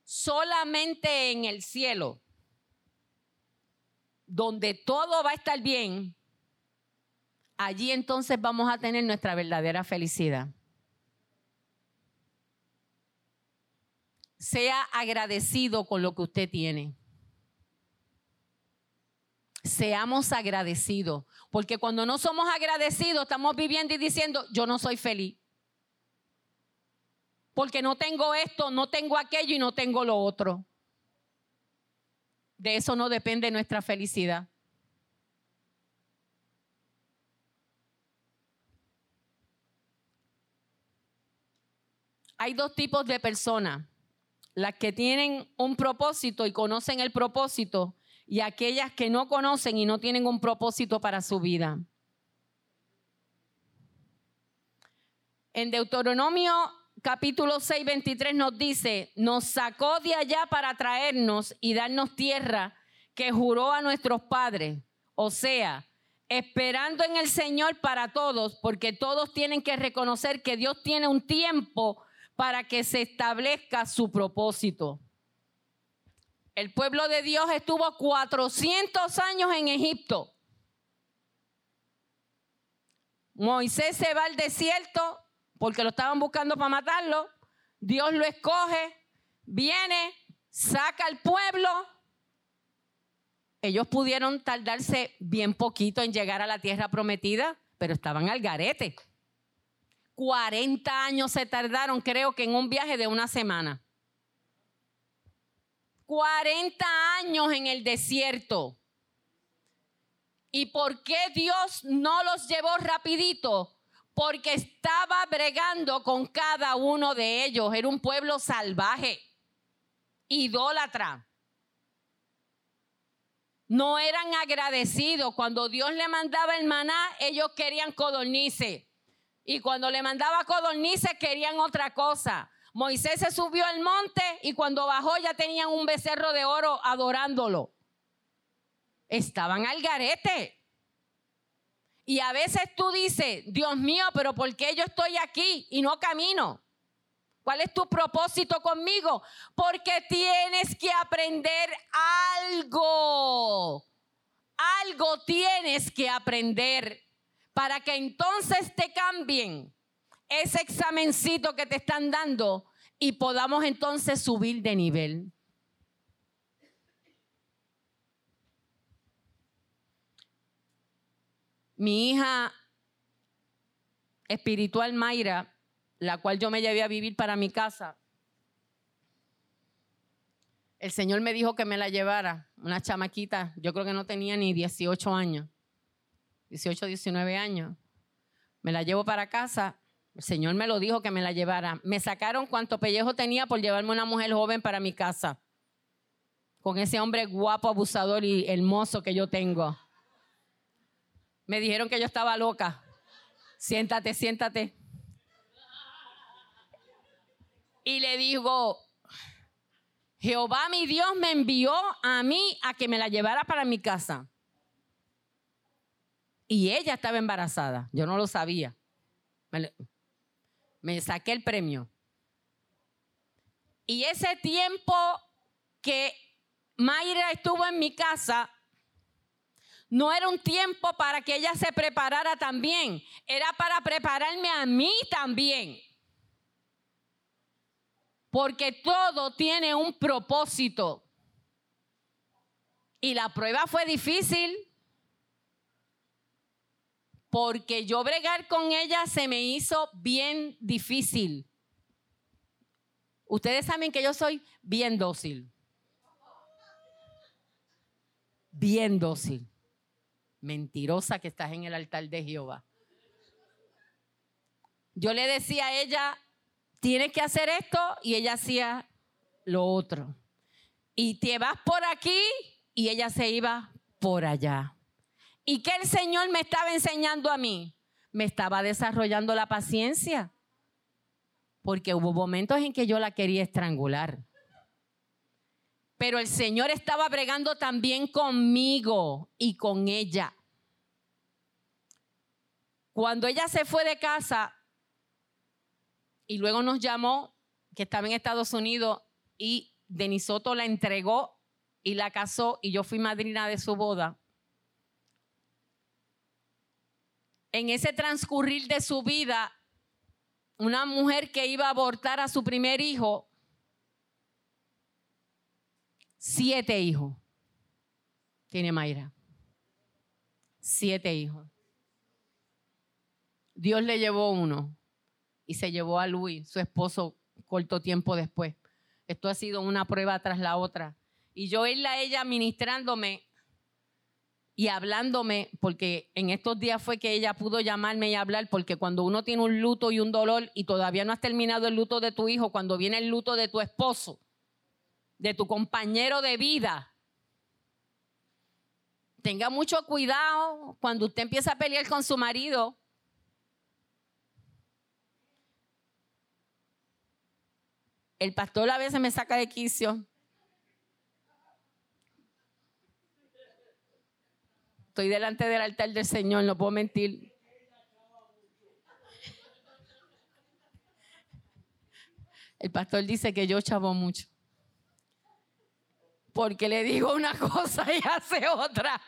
solamente en el cielo donde todo va a estar bien, allí entonces vamos a tener nuestra verdadera felicidad. Sea agradecido con lo que usted tiene. Seamos agradecidos, porque cuando no somos agradecidos estamos viviendo y diciendo, yo no soy feliz. Porque no tengo esto, no tengo aquello y no tengo lo otro. De eso no depende nuestra felicidad. Hay dos tipos de personas, las que tienen un propósito y conocen el propósito y aquellas que no conocen y no tienen un propósito para su vida. En Deuteronomio capítulo 6, 23 nos dice, nos sacó de allá para traernos y darnos tierra que juró a nuestros padres. O sea, esperando en el Señor para todos, porque todos tienen que reconocer que Dios tiene un tiempo para que se establezca su propósito. El pueblo de Dios estuvo 400 años en Egipto. Moisés se va al desierto porque lo estaban buscando para matarlo. Dios lo escoge, viene, saca al pueblo. Ellos pudieron tardarse bien poquito en llegar a la tierra prometida, pero estaban al garete. 40 años se tardaron, creo que en un viaje de una semana. 40 años en el desierto. ¿Y por qué Dios no los llevó rapidito? Porque estaba bregando con cada uno de ellos. Era un pueblo salvaje, idólatra. No eran agradecidos. Cuando Dios le mandaba el maná, ellos querían codornices. Y cuando le mandaba codornices, querían otra cosa. Moisés se subió al monte y cuando bajó ya tenían un becerro de oro adorándolo. Estaban al garete. Y a veces tú dices, Dios mío, pero ¿por qué yo estoy aquí y no camino? ¿Cuál es tu propósito conmigo? Porque tienes que aprender algo. Algo tienes que aprender para que entonces te cambien ese examencito que te están dando y podamos entonces subir de nivel. Mi hija espiritual Mayra, la cual yo me llevé a vivir para mi casa, el Señor me dijo que me la llevara, una chamaquita, yo creo que no tenía ni 18 años, 18, 19 años. Me la llevo para casa el Señor me lo dijo que me la llevara. Me sacaron cuanto pellejo tenía por llevarme una mujer joven para mi casa. Con ese hombre guapo, abusador y hermoso que yo tengo. Me dijeron que yo estaba loca. Siéntate, siéntate. Y le digo, Jehová mi Dios me envió a mí a que me la llevara para mi casa. Y ella estaba embarazada. Yo no lo sabía me saqué el premio. Y ese tiempo que Mayra estuvo en mi casa, no era un tiempo para que ella se preparara también, era para prepararme a mí también. Porque todo tiene un propósito. Y la prueba fue difícil, porque yo bregar con ella se me hizo bien difícil. Ustedes saben que yo soy bien dócil. Bien dócil. Mentirosa que estás en el altar de Jehová. Yo le decía a ella, tienes que hacer esto, y ella hacía lo otro. Y te vas por aquí, y ella se iba por allá. ¿Y qué el Señor me estaba enseñando a mí? Me estaba desarrollando la paciencia. Porque hubo momentos en que yo la quería estrangular. Pero el Señor estaba bregando también conmigo y con ella. Cuando ella se fue de casa y luego nos llamó, que estaba en Estados Unidos, y Denisoto la entregó y la casó, y yo fui madrina de su boda en ese transcurrir de su vida, una mujer que iba a abortar a su primer hijo, siete hijos tiene Mayra. Siete hijos. Dios le llevó uno y se llevó a Luis, su esposo, corto tiempo después. Esto ha sido una prueba tras la otra. Y yo irla a ella ministrándome y hablándome, porque en estos días fue que ella pudo llamarme y hablar, porque cuando uno tiene un luto y un dolor y todavía no has terminado el luto de tu hijo, cuando viene el luto de tu esposo, de tu compañero de vida, tenga mucho cuidado cuando usted empieza a pelear con su marido. El pastor a veces me saca de quicio Estoy delante del altar del Señor, no puedo mentir. El pastor dice que yo chavo mucho. Porque le digo una cosa y hace otra.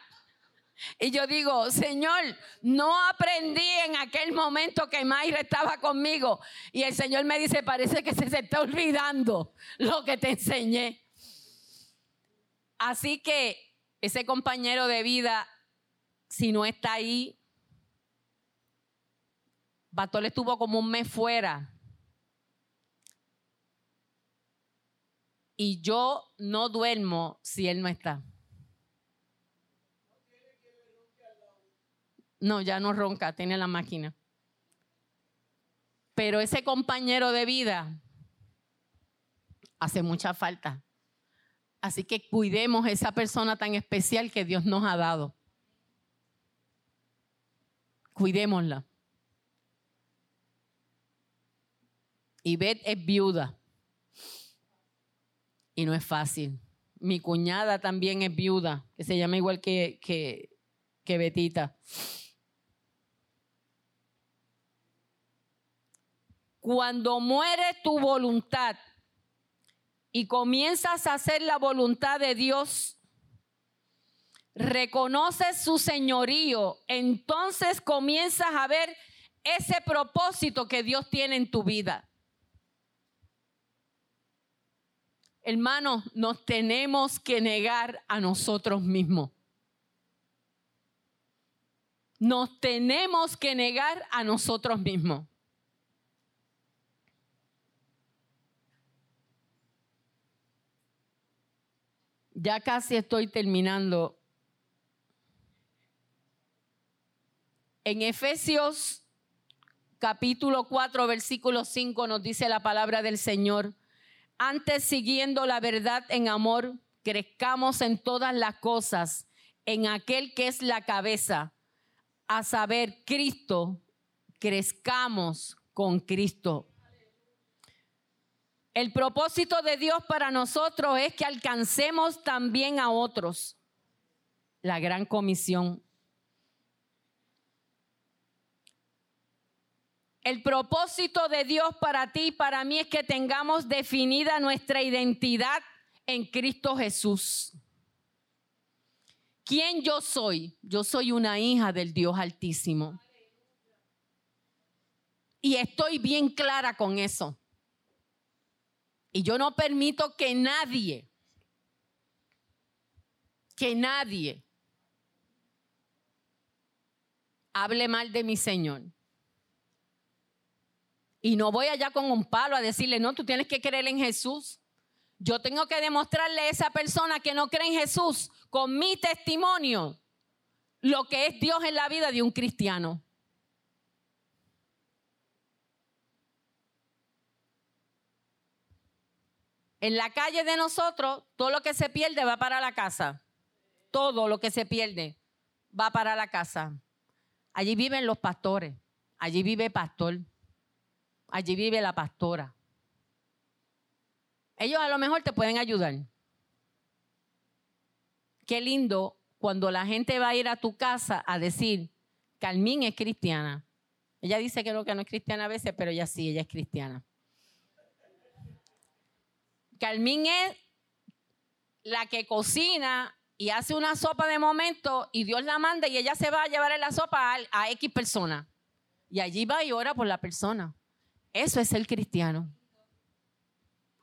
Y yo digo, Señor, no aprendí en aquel momento que Mayra estaba conmigo. Y el Señor me dice, parece que se, se está olvidando lo que te enseñé. Así que ese compañero de vida si no está ahí, Batol estuvo como un mes fuera. Y yo no duermo si él no está. No, ya no ronca, tiene la máquina. Pero ese compañero de vida hace mucha falta. Así que cuidemos esa persona tan especial que Dios nos ha dado cuidémosla. Y Beth es viuda. Y no es fácil. Mi cuñada también es viuda, que se llama igual que, que, que Betita. Cuando muere tu voluntad y comienzas a hacer la voluntad de Dios, reconoces su señorío, entonces comienzas a ver ese propósito que Dios tiene en tu vida. Hermanos, nos tenemos que negar a nosotros mismos. Nos tenemos que negar a nosotros mismos. Ya casi estoy terminando En Efesios capítulo 4, versículo 5 nos dice la palabra del Señor. Antes siguiendo la verdad en amor, crezcamos en todas las cosas, en aquel que es la cabeza, a saber, Cristo, crezcamos con Cristo. El propósito de Dios para nosotros es que alcancemos también a otros. La gran comisión. El propósito de Dios para ti y para mí es que tengamos definida nuestra identidad en Cristo Jesús. ¿Quién yo soy? Yo soy una hija del Dios Altísimo. Y estoy bien clara con eso. Y yo no permito que nadie, que nadie hable mal de mi Señor. Y no voy allá con un palo a decirle, no, tú tienes que creer en Jesús. Yo tengo que demostrarle a esa persona que no cree en Jesús con mi testimonio lo que es Dios en la vida de un cristiano. En la calle de nosotros, todo lo que se pierde va para la casa. Todo lo que se pierde va para la casa. Allí viven los pastores. Allí vive pastor. Allí vive la pastora. Ellos a lo mejor te pueden ayudar. Qué lindo cuando la gente va a ir a tu casa a decir, Carmín es cristiana. Ella dice que no, que no es cristiana a veces, pero ella sí, ella es cristiana. Carmín es la que cocina y hace una sopa de momento y Dios la manda y ella se va a llevar la sopa a, a X persona. Y allí va y ora por la persona. Eso es el cristiano.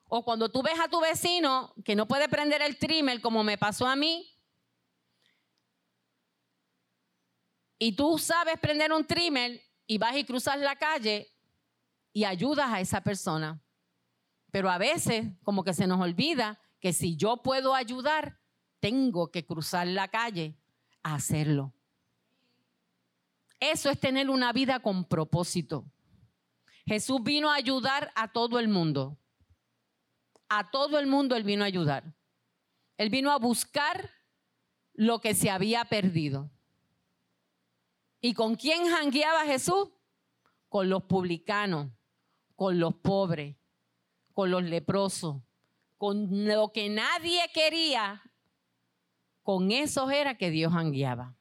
O cuando tú ves a tu vecino que no puede prender el trimmer como me pasó a mí, y tú sabes prender un trimmer y vas y cruzas la calle y ayudas a esa persona. Pero a veces como que se nos olvida que si yo puedo ayudar, tengo que cruzar la calle a hacerlo. Eso es tener una vida con propósito. Jesús vino a ayudar a todo el mundo. A todo el mundo Él vino a ayudar. Él vino a buscar lo que se había perdido. ¿Y con quién jangueaba Jesús? Con los publicanos, con los pobres, con los leprosos, con lo que nadie quería. Con esos era que Dios jangueaba.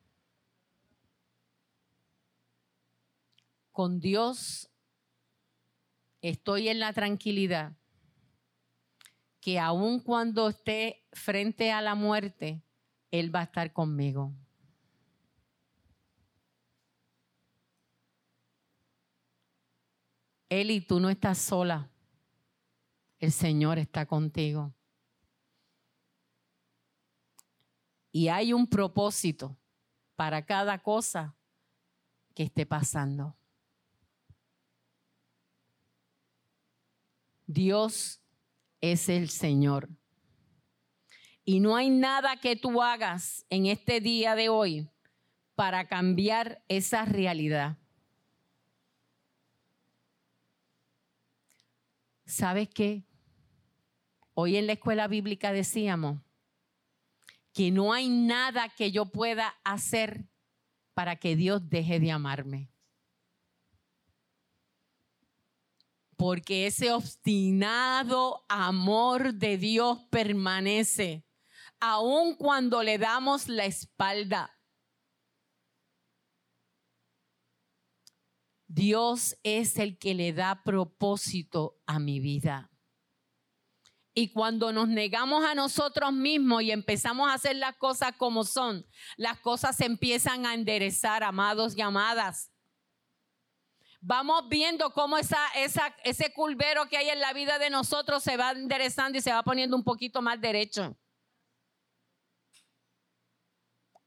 Con Dios estoy en la tranquilidad que aun cuando esté frente a la muerte, Él va a estar conmigo. Eli, tú no estás sola. El Señor está contigo. Y hay un propósito para cada cosa que esté pasando. Dios es el Señor. Y no hay nada que tú hagas en este día de hoy para cambiar esa realidad. ¿Sabes qué? Hoy en la escuela bíblica decíamos que no hay nada que yo pueda hacer para que Dios deje de amarme. Porque ese obstinado amor de Dios permanece, aun cuando le damos la espalda. Dios es el que le da propósito a mi vida. Y cuando nos negamos a nosotros mismos y empezamos a hacer las cosas como son, las cosas se empiezan a enderezar, amados y amadas vamos viendo cómo esa, ese culvero que hay en la vida de nosotros se va enderezando y se va poniendo un poquito más derecho.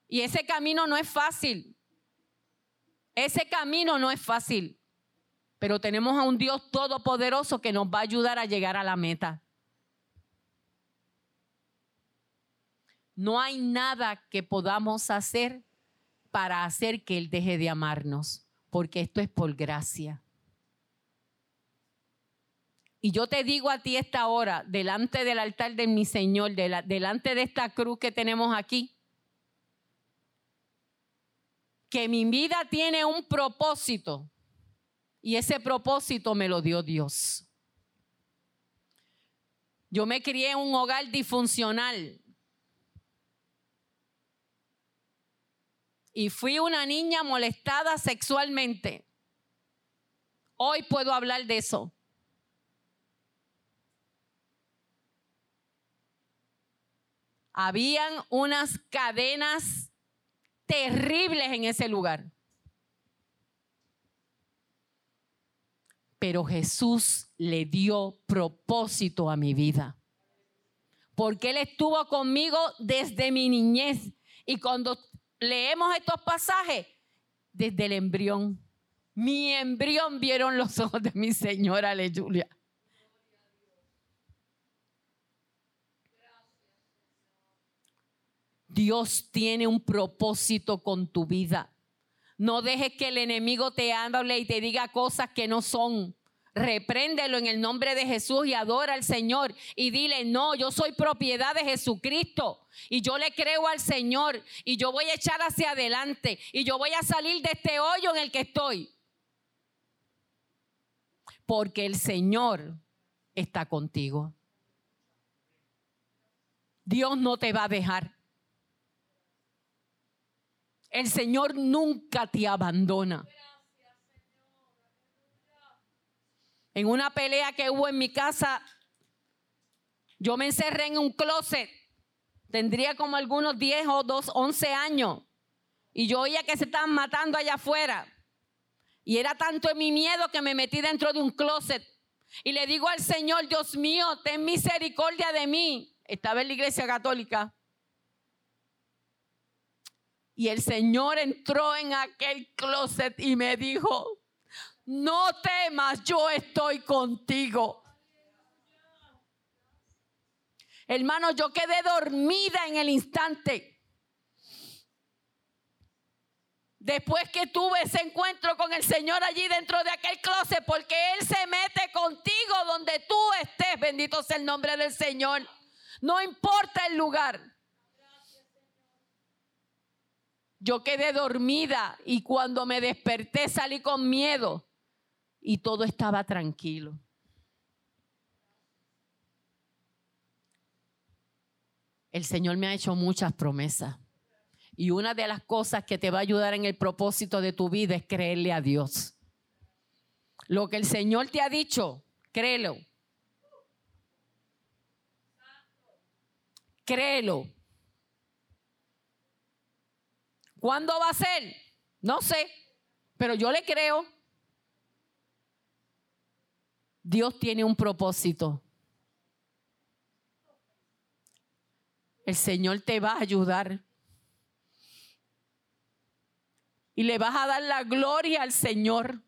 Y ese camino no es fácil. Ese camino no es fácil. Pero tenemos a un Dios todopoderoso que nos va a ayudar a llegar a la meta. No hay nada que podamos hacer para hacer que Él deje de amarnos porque esto es por gracia. Y yo te digo a ti esta hora, delante del altar de mi Señor, delante de esta cruz que tenemos aquí, que mi vida tiene un propósito y ese propósito me lo dio Dios. Yo me crié en un hogar disfuncional. Y fui una niña molestada sexualmente. Hoy puedo hablar de eso. Habían unas cadenas terribles en ese lugar. Pero Jesús le dio propósito a mi vida. Porque Él estuvo conmigo desde mi niñez. Y cuando leemos estos pasajes desde el embrión. Mi embrión vieron los ojos de mi Señora, aleluya. Dios tiene un propósito con tu vida. No dejes que el enemigo te hable y te diga cosas que no son. Repréndelo en el nombre de Jesús y adora al Señor y dile, no, yo soy propiedad de Jesucristo y yo le creo al Señor y yo voy a echar hacia adelante y yo voy a salir de este hoyo en el que estoy. Porque el Señor está contigo. Dios no te va a dejar. El Señor nunca te abandona. En una pelea que hubo en mi casa, yo me encerré en un closet. Tendría como algunos 10 o 2, 11 años. Y yo oía que se estaban matando allá afuera. Y era tanto mi miedo que me metí dentro de un closet. Y le digo al Señor, Dios mío, ten misericordia de mí. Estaba en la iglesia católica. Y el Señor entró en aquel closet y me dijo, no temas, yo estoy contigo. Hermano, yo quedé dormida en el instante. Después que tuve ese encuentro con el Señor allí dentro de aquel closet, porque Él se mete contigo donde tú estés, bendito sea el nombre del Señor. No importa el lugar. Yo quedé dormida y cuando me desperté salí con miedo y todo estaba tranquilo. El Señor me ha hecho muchas promesas. Y una de las cosas que te va a ayudar en el propósito de tu vida es creerle a Dios. Lo que el Señor te ha dicho, créelo. Créelo. ¿Cuándo va a ser? No sé, pero yo le creo. Dios tiene un propósito. el Señor te va a ayudar. Y le vas a dar la gloria al Señor,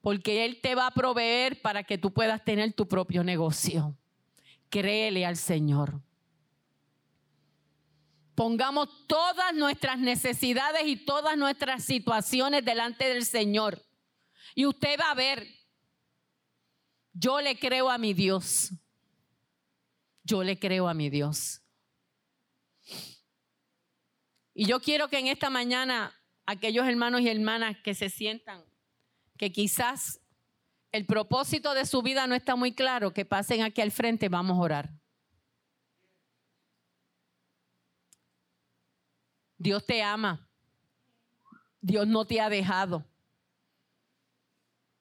porque Él te va a proveer para que tú puedas tener tu propio negocio. Créele al Señor. Pongamos todas nuestras necesidades y todas nuestras situaciones delante del Señor. Y usted va a ver, yo le creo a mi Dios. Yo le creo a mi Dios. Y yo quiero que en esta mañana aquellos hermanos y hermanas que se sientan, que quizás el propósito de su vida no está muy claro, que pasen aquí al frente, vamos a orar. Dios te ama. Dios no te ha dejado.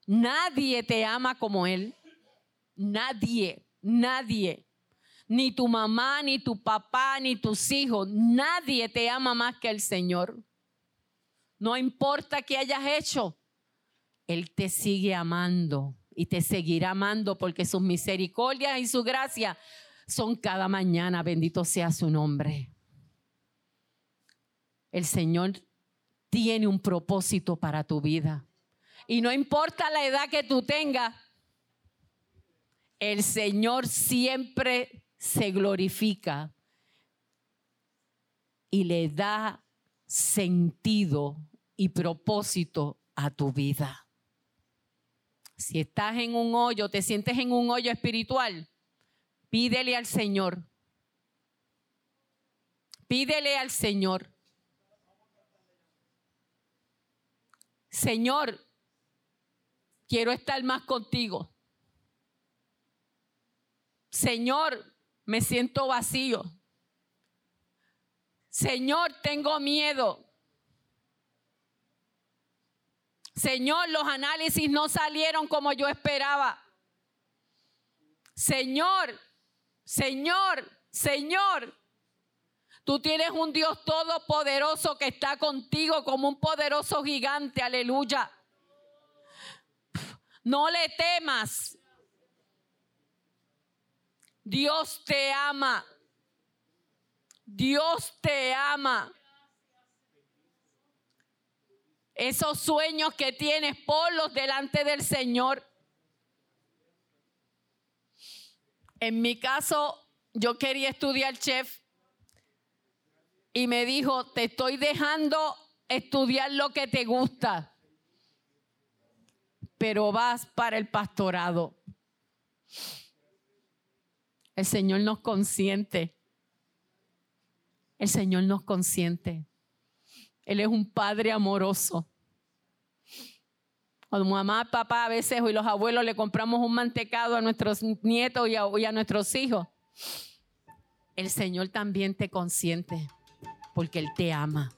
Nadie te ama como Él. Nadie, nadie ni tu mamá, ni tu papá, ni tus hijos. Nadie te ama más que el Señor. No importa qué hayas hecho, Él te sigue amando y te seguirá amando porque sus misericordias y su gracia son cada mañana. Bendito sea su nombre. El Señor tiene un propósito para tu vida. Y no importa la edad que tú tengas, el Señor siempre se glorifica y le da sentido y propósito a tu vida. Si estás en un hoyo, te sientes en un hoyo espiritual, pídele al Señor. Pídele al Señor. Señor, quiero estar más contigo. Señor, me siento vacío. Señor, tengo miedo. Señor, los análisis no salieron como yo esperaba. Señor, Señor, Señor, tú tienes un Dios todopoderoso que está contigo como un poderoso gigante, aleluya. No le temas, Dios te ama. Dios te ama. Esos sueños que tienes, ponlos delante del Señor. En mi caso, yo quería estudiar chef y me dijo, te estoy dejando estudiar lo que te gusta, pero vas para el pastorado. El Señor nos consiente. El Señor nos consiente. Él es un padre amoroso. Cuando mamá, papá a veces y los abuelos le compramos un mantecado a nuestros nietos y a, y a nuestros hijos, el Señor también te consiente porque Él te ama.